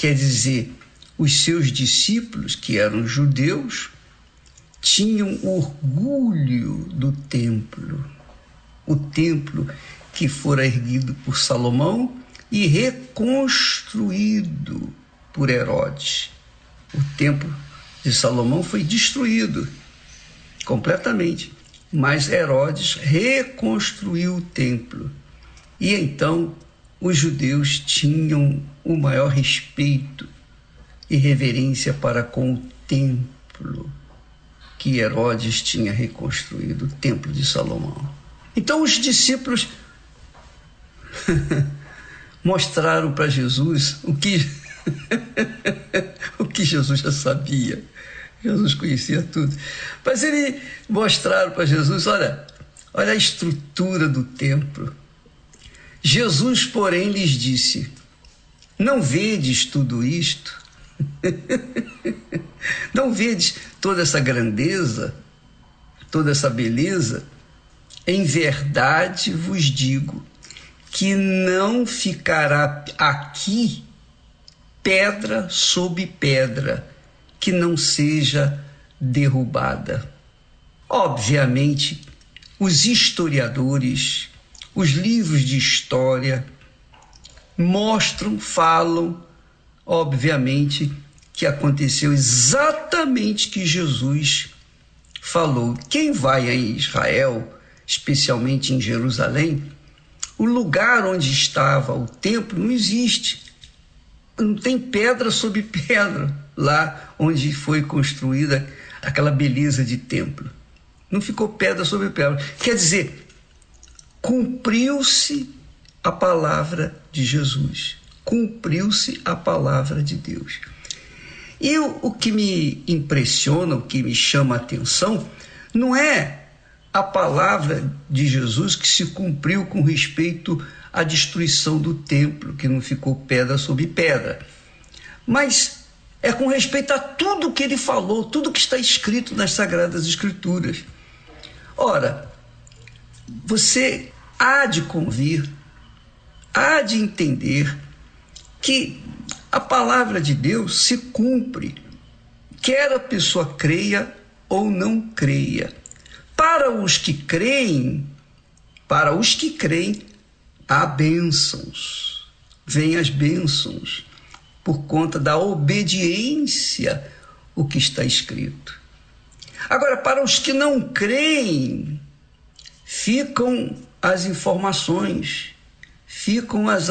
Quer dizer, os seus discípulos, que eram judeus, tinham orgulho do templo. O templo que fora erguido por Salomão e reconstruído por Herodes. O templo de Salomão foi destruído completamente, mas Herodes reconstruiu o templo. E então os judeus tinham o maior respeito e reverência para com o templo que Herodes tinha reconstruído, o templo de Salomão. Então os discípulos mostraram para Jesus o que o que Jesus já sabia. Jesus conhecia tudo. Mas ele mostraram para Jesus, olha, olha a estrutura do templo. Jesus, porém, lhes disse: Não vedes tudo isto? Não vedes toda essa grandeza, toda essa beleza? Em verdade vos digo que não ficará aqui pedra sobre pedra que não seja derrubada. Obviamente, os historiadores, os livros de história mostram, falam, obviamente, que aconteceu exatamente que Jesus falou. Quem vai a Israel, especialmente em Jerusalém, o lugar onde estava o templo não existe. Não tem pedra sobre pedra lá onde foi construída aquela beleza de templo. Não ficou pedra sobre pedra. Quer dizer, cumpriu-se a palavra de Jesus. Cumpriu-se a palavra de Deus. E o, o que me impressiona, o que me chama a atenção, não é a palavra de Jesus que se cumpriu com respeito à destruição do templo, que não ficou pedra sobre pedra. Mas é com respeito a tudo que ele falou, tudo que está escrito nas Sagradas Escrituras. Ora, você há de convir, há de entender que a palavra de Deus se cumpre, quer a pessoa creia ou não creia. Para os que creem, para os que creem, há bênçãos. Vêm as bênçãos por conta da obediência o que está escrito. Agora, para os que não creem, ficam as informações, ficam as,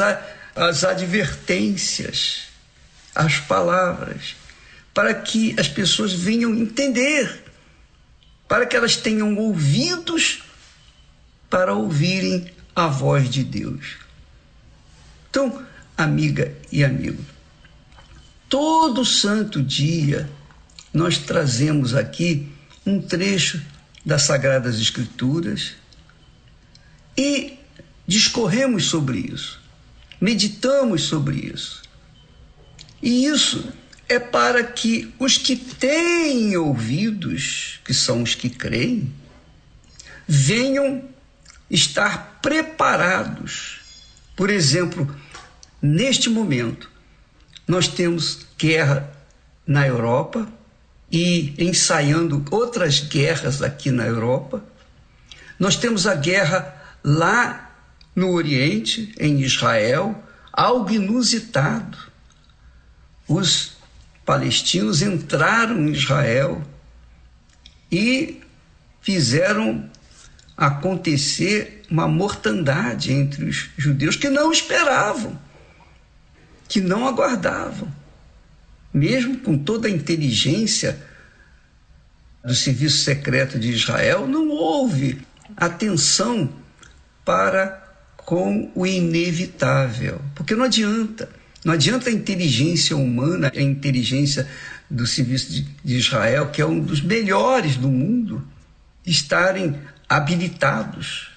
as advertências, as palavras, para que as pessoas venham entender para que elas tenham ouvidos para ouvirem a voz de Deus. Então, amiga e amigo, todo santo dia nós trazemos aqui um trecho das Sagradas Escrituras e discorremos sobre isso, meditamos sobre isso. E isso é para que os que têm ouvidos, que são os que creem, venham estar preparados. Por exemplo, neste momento, nós temos guerra na Europa e ensaiando outras guerras aqui na Europa. Nós temos a guerra lá no Oriente, em Israel, algo inusitado. Os palestinos entraram em Israel e fizeram acontecer uma mortandade entre os judeus que não esperavam, que não aguardavam. Mesmo com toda a inteligência do serviço secreto de Israel, não houve atenção para com o inevitável, porque não adianta. Não adianta a inteligência humana, a inteligência do serviço de, Israel, que é um dos melhores do mundo, estarem habilitados.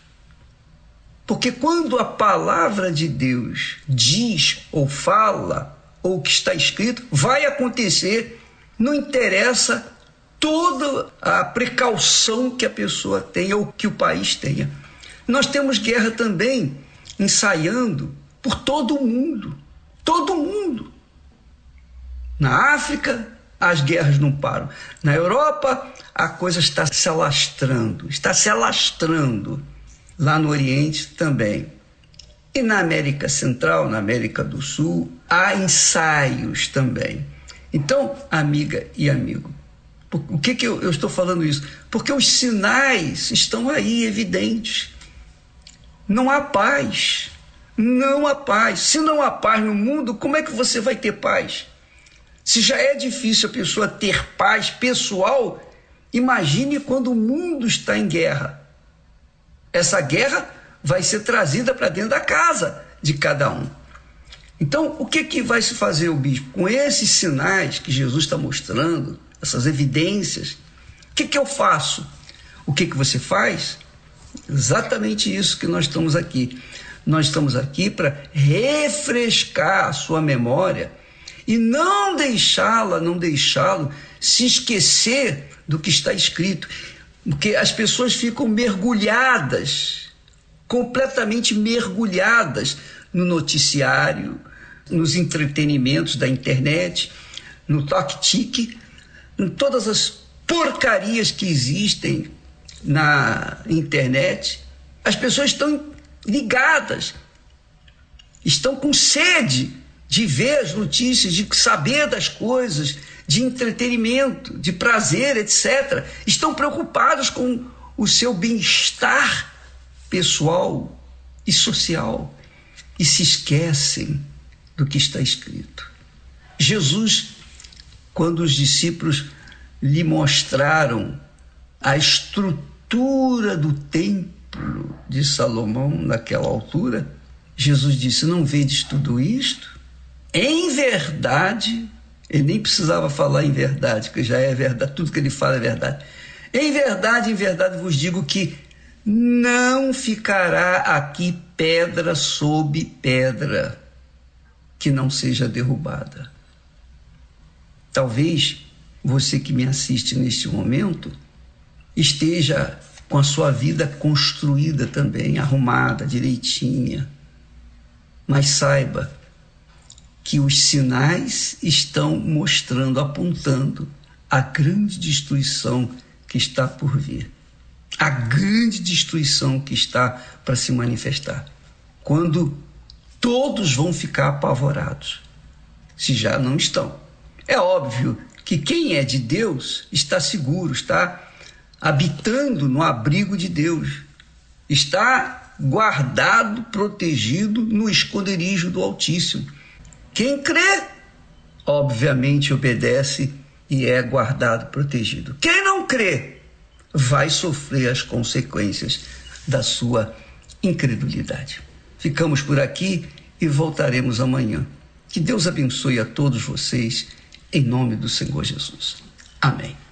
Porque quando a palavra de Deus diz ou fala, ou o que está escrito, vai acontecer, não interessa toda a precaução que a pessoa tenha ou que o país tenha. Nós temos guerra também ensaiando por todo o mundo. Todo mundo. Na África, as guerras não param. Na Europa, a coisa está se alastrando, está se alastrando. Lá no Oriente também. E na América Central, na América do Sul, há ensaios também. Então, amiga e amigo, o que, que eu, eu estou falando isso? Porque os sinais estão aí evidentes. Não há paz. Não há paz. Se não há paz no mundo, como é que você vai ter paz? Se já é difícil a pessoa ter paz pessoal, imagine quando o mundo está em guerra. Essa guerra vai ser trazida para dentro da casa de cada um. Então, o que, que vai se fazer o bispo? Com esses sinais que Jesus está mostrando, essas evidências, o que, que eu faço? O que, que você faz? Exatamente isso que nós estamos aqui. Nós estamos aqui para refrescar a sua memória e não deixá-la, não deixá-lo se esquecer do que está escrito, porque as pessoas ficam mergulhadas, completamente mergulhadas no noticiário, nos entretenimentos da internet, no toque-tique, em todas as porcarias que existem na internet. As pessoas estão ligadas, estão com sede de ver as notícias, de saber das coisas, de entretenimento, de prazer, etc. Estão preocupados com o seu bem-estar pessoal e social e se esquecem do que está escrito. Jesus, quando os discípulos lhe mostraram a estrutura do templo de Salomão naquela altura, Jesus disse: Não vedes tudo isto? Em verdade, ele nem precisava falar em verdade, porque já é verdade, tudo que ele fala é verdade. Em verdade, em verdade vos digo que não ficará aqui pedra sob pedra que não seja derrubada. Talvez você que me assiste neste momento esteja com a sua vida construída também, arrumada, direitinha. Mas saiba que os sinais estão mostrando, apontando a grande destruição que está por vir. A grande destruição que está para se manifestar. Quando todos vão ficar apavorados, se já não estão. É óbvio que quem é de Deus está seguro, está habitando no abrigo de Deus, está guardado, protegido no esconderijo do Altíssimo. Quem crê, obviamente obedece e é guardado, protegido. Quem não crê, vai sofrer as consequências da sua incredulidade. Ficamos por aqui e voltaremos amanhã. Que Deus abençoe a todos vocês, em nome do Senhor Jesus. Amém.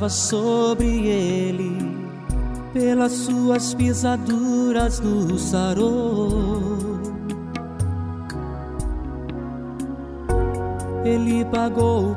estava sobre ele, pelas suas pisaduras nos sarou. Ele pagou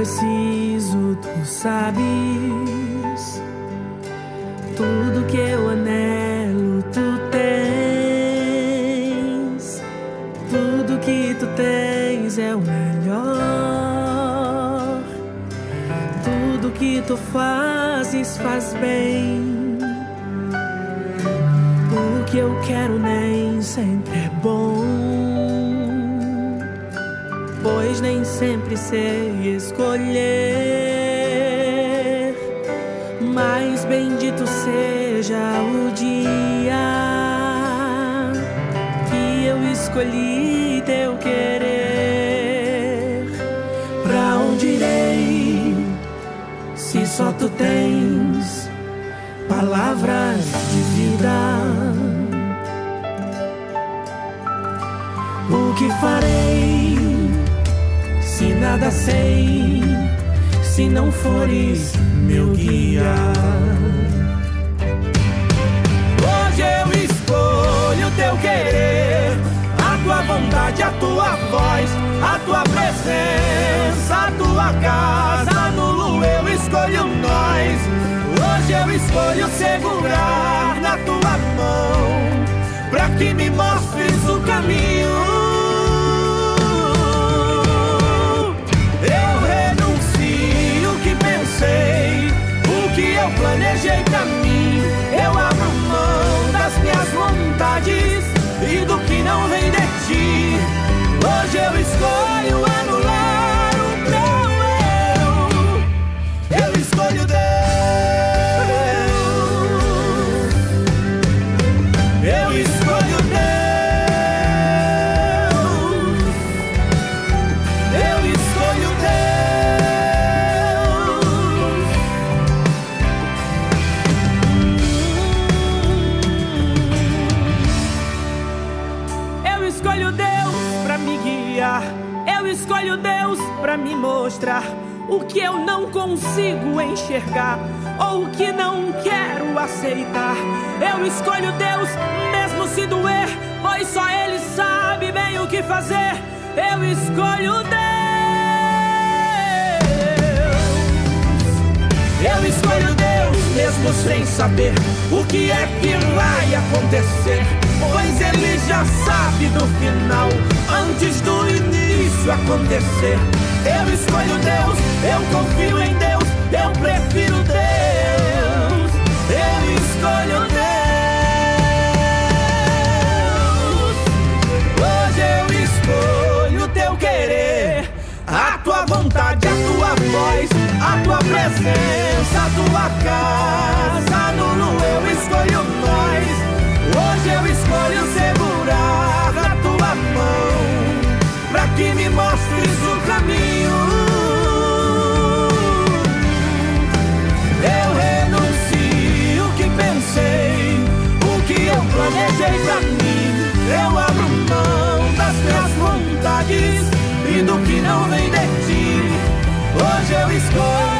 preciso, tu sabes. Tudo que eu anelo, tu tens. Tudo que tu tens é o melhor. Tudo que tu fazes faz bem. O que eu quero nem sempre é bom pois nem sempre sei escolher. Mas bendito seja o dia que eu escolhi teu querer. Pra onde irei se só tu tens palavras de vida? O que farei? Nada sei, se não fores meu guia. Hoje eu escolho teu querer, a tua vontade, a tua voz, a tua presença, a tua casa. Nulo eu escolho nós. Hoje eu escolho segurar na tua mão, pra que me mostres o caminho. Planejei pra mim. Eu abro mão das minhas vontades e do que não vem de ti. Hoje eu escolho anular consigo enxergar ou o que não quero aceitar. Eu escolho Deus mesmo se doer, pois só Ele sabe bem o que fazer. Eu escolho Deus. Eu escolho Deus, mesmo sem saber o que é que vai acontecer. Pois Ele já sabe do final, antes do início acontecer. Eu escolho Deus, eu confio em Deus, eu prefiro Deus. Eu escolho Deus. Hoje eu escolho teu querer, a tua vontade, a tua voz, a tua presença, a tua casa. Nulo eu escolho nós. Hoje eu escolho segurar pra que me mostres o caminho. Eu renuncio o que pensei, o que eu planejei pra mim. Eu abro mão das minhas vontades e do que não vem de ti. Hoje eu escolho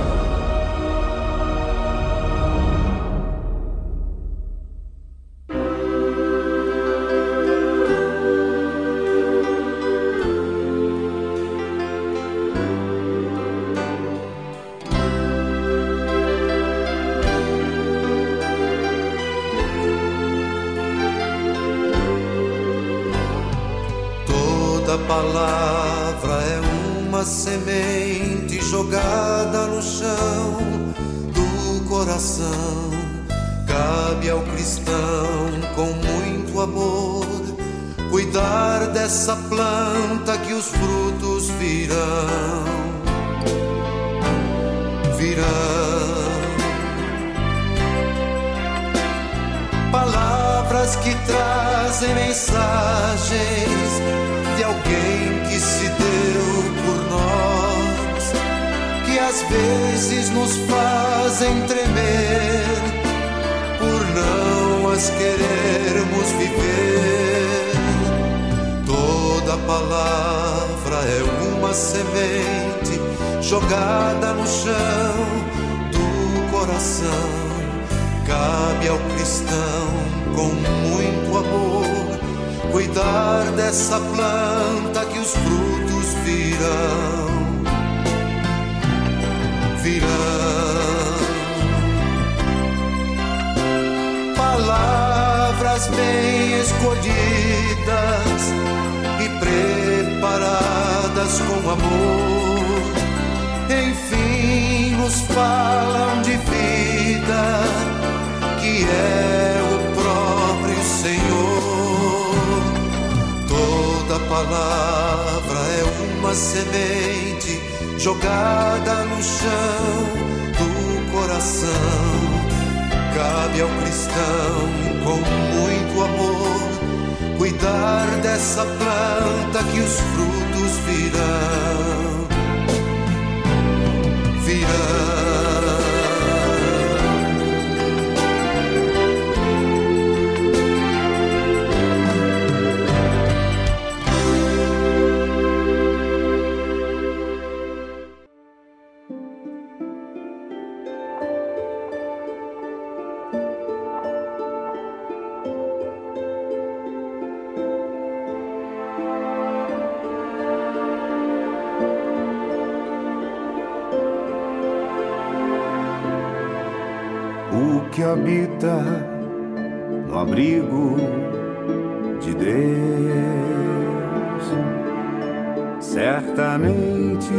Com amor, enfim nos falam de vida que é o próprio Senhor. Toda palavra é uma semente jogada no chão do coração. Cabe ao cristão com muito amor cuidar dessa planta que os frutos virão. Virão. Habita no abrigo de Deus, certamente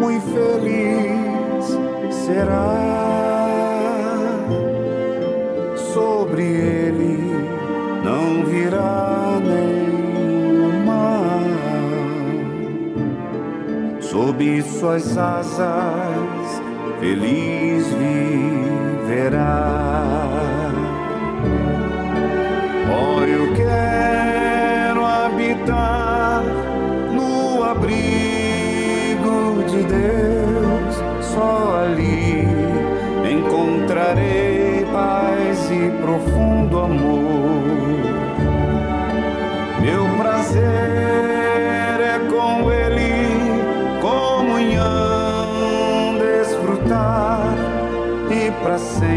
muito feliz será. Sobre ele não virá nenhum mal, sob suas asas feliz viverá. Oh, eu quero habitar no abrigo de Deus, só ali encontrarei paz e profundo amor. Meu prazer é com Ele, comunhão, desfrutar e para sempre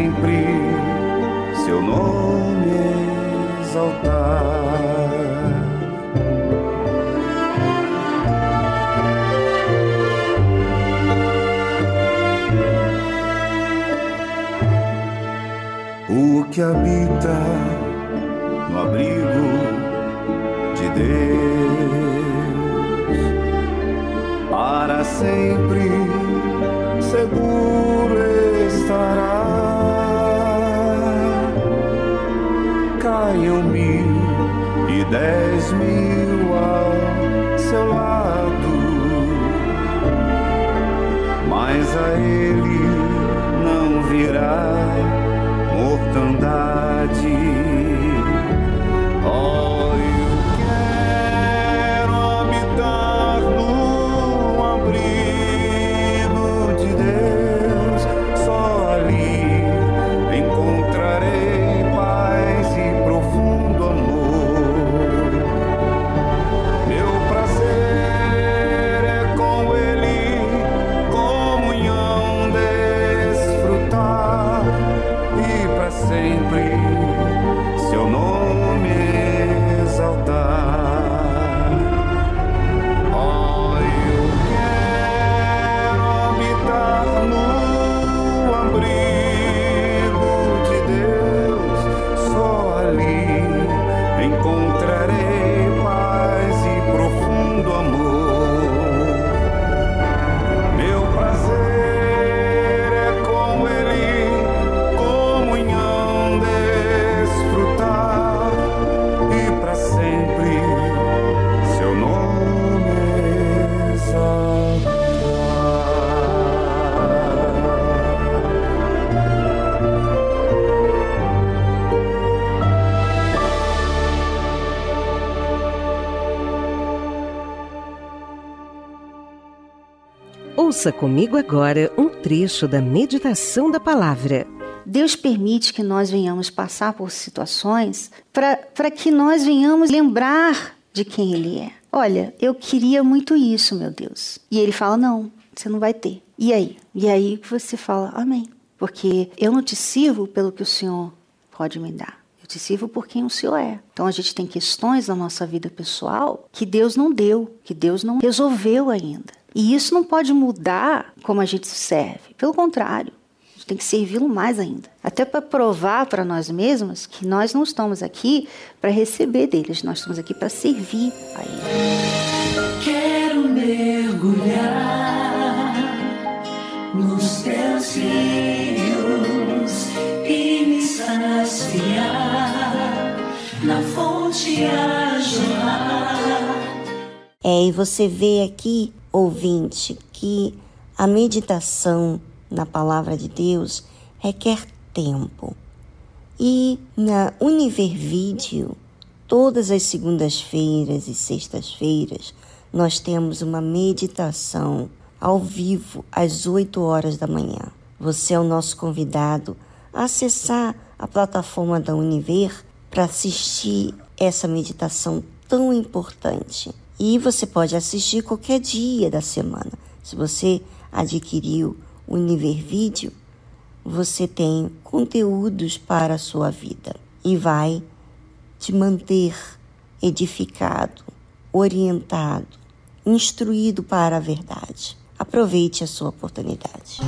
seu nome exaltar. O que habita no abrigo de Deus para sempre mil ao seu lado, mas a ele Ouça comigo agora um trecho da meditação da palavra. Deus permite que nós venhamos passar por situações para que nós venhamos lembrar de quem Ele é. Olha, eu queria muito isso, meu Deus. E Ele fala: não, você não vai ter. E aí? E aí você fala: amém. Porque eu não te sirvo pelo que o Senhor pode me dar. Eu te sirvo por quem o Senhor é. Então a gente tem questões na nossa vida pessoal que Deus não deu, que Deus não resolveu ainda. E isso não pode mudar como a gente serve. Pelo contrário, a gente tem que servi-lo mais ainda. Até para provar para nós mesmos que nós não estamos aqui para receber deles, nós estamos aqui para servir a Ele. Quero mergulhar nos teus rios e me saciar na fonte a jorrar. É, e você vê aqui ouvinte, que a meditação na palavra de Deus requer tempo. E na Univer Vídeo, todas as segundas-feiras e sextas-feiras, nós temos uma meditação ao vivo às 8 horas da manhã. Você é o nosso convidado a acessar a plataforma da Univer para assistir essa meditação tão importante. E você pode assistir qualquer dia da semana. Se você adquiriu o Univer Vídeo, você tem conteúdos para a sua vida e vai te manter edificado, orientado, instruído para a verdade. Aproveite a sua oportunidade.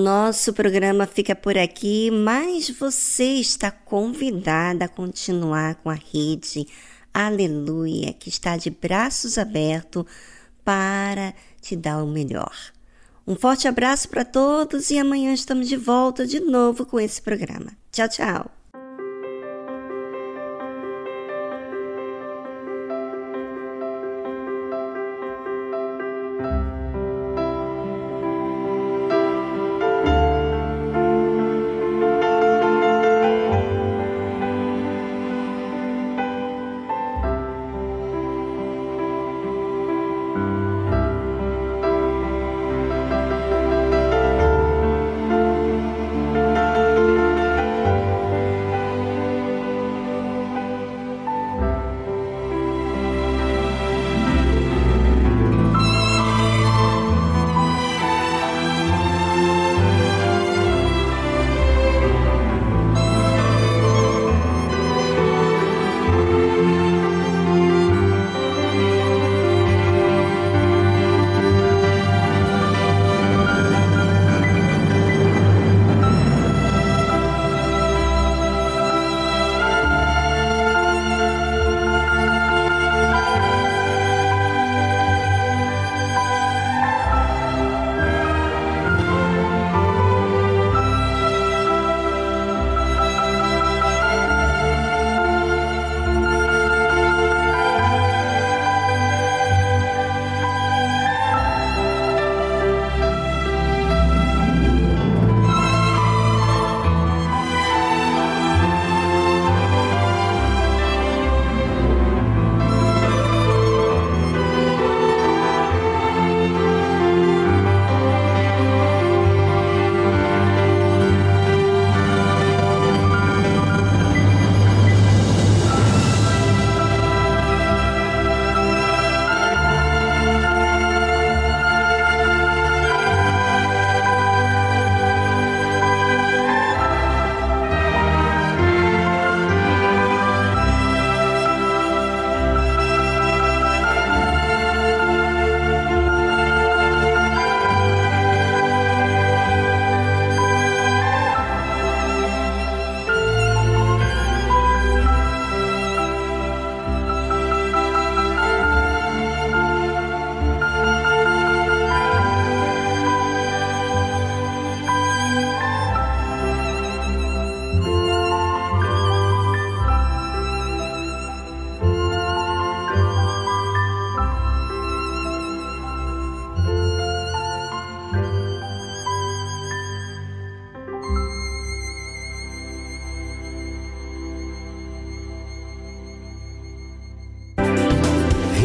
Nosso programa fica por aqui, mas você está convidada a continuar com a rede Aleluia, que está de braços abertos para te dar o melhor. Um forte abraço para todos e amanhã estamos de volta de novo com esse programa. Tchau, tchau.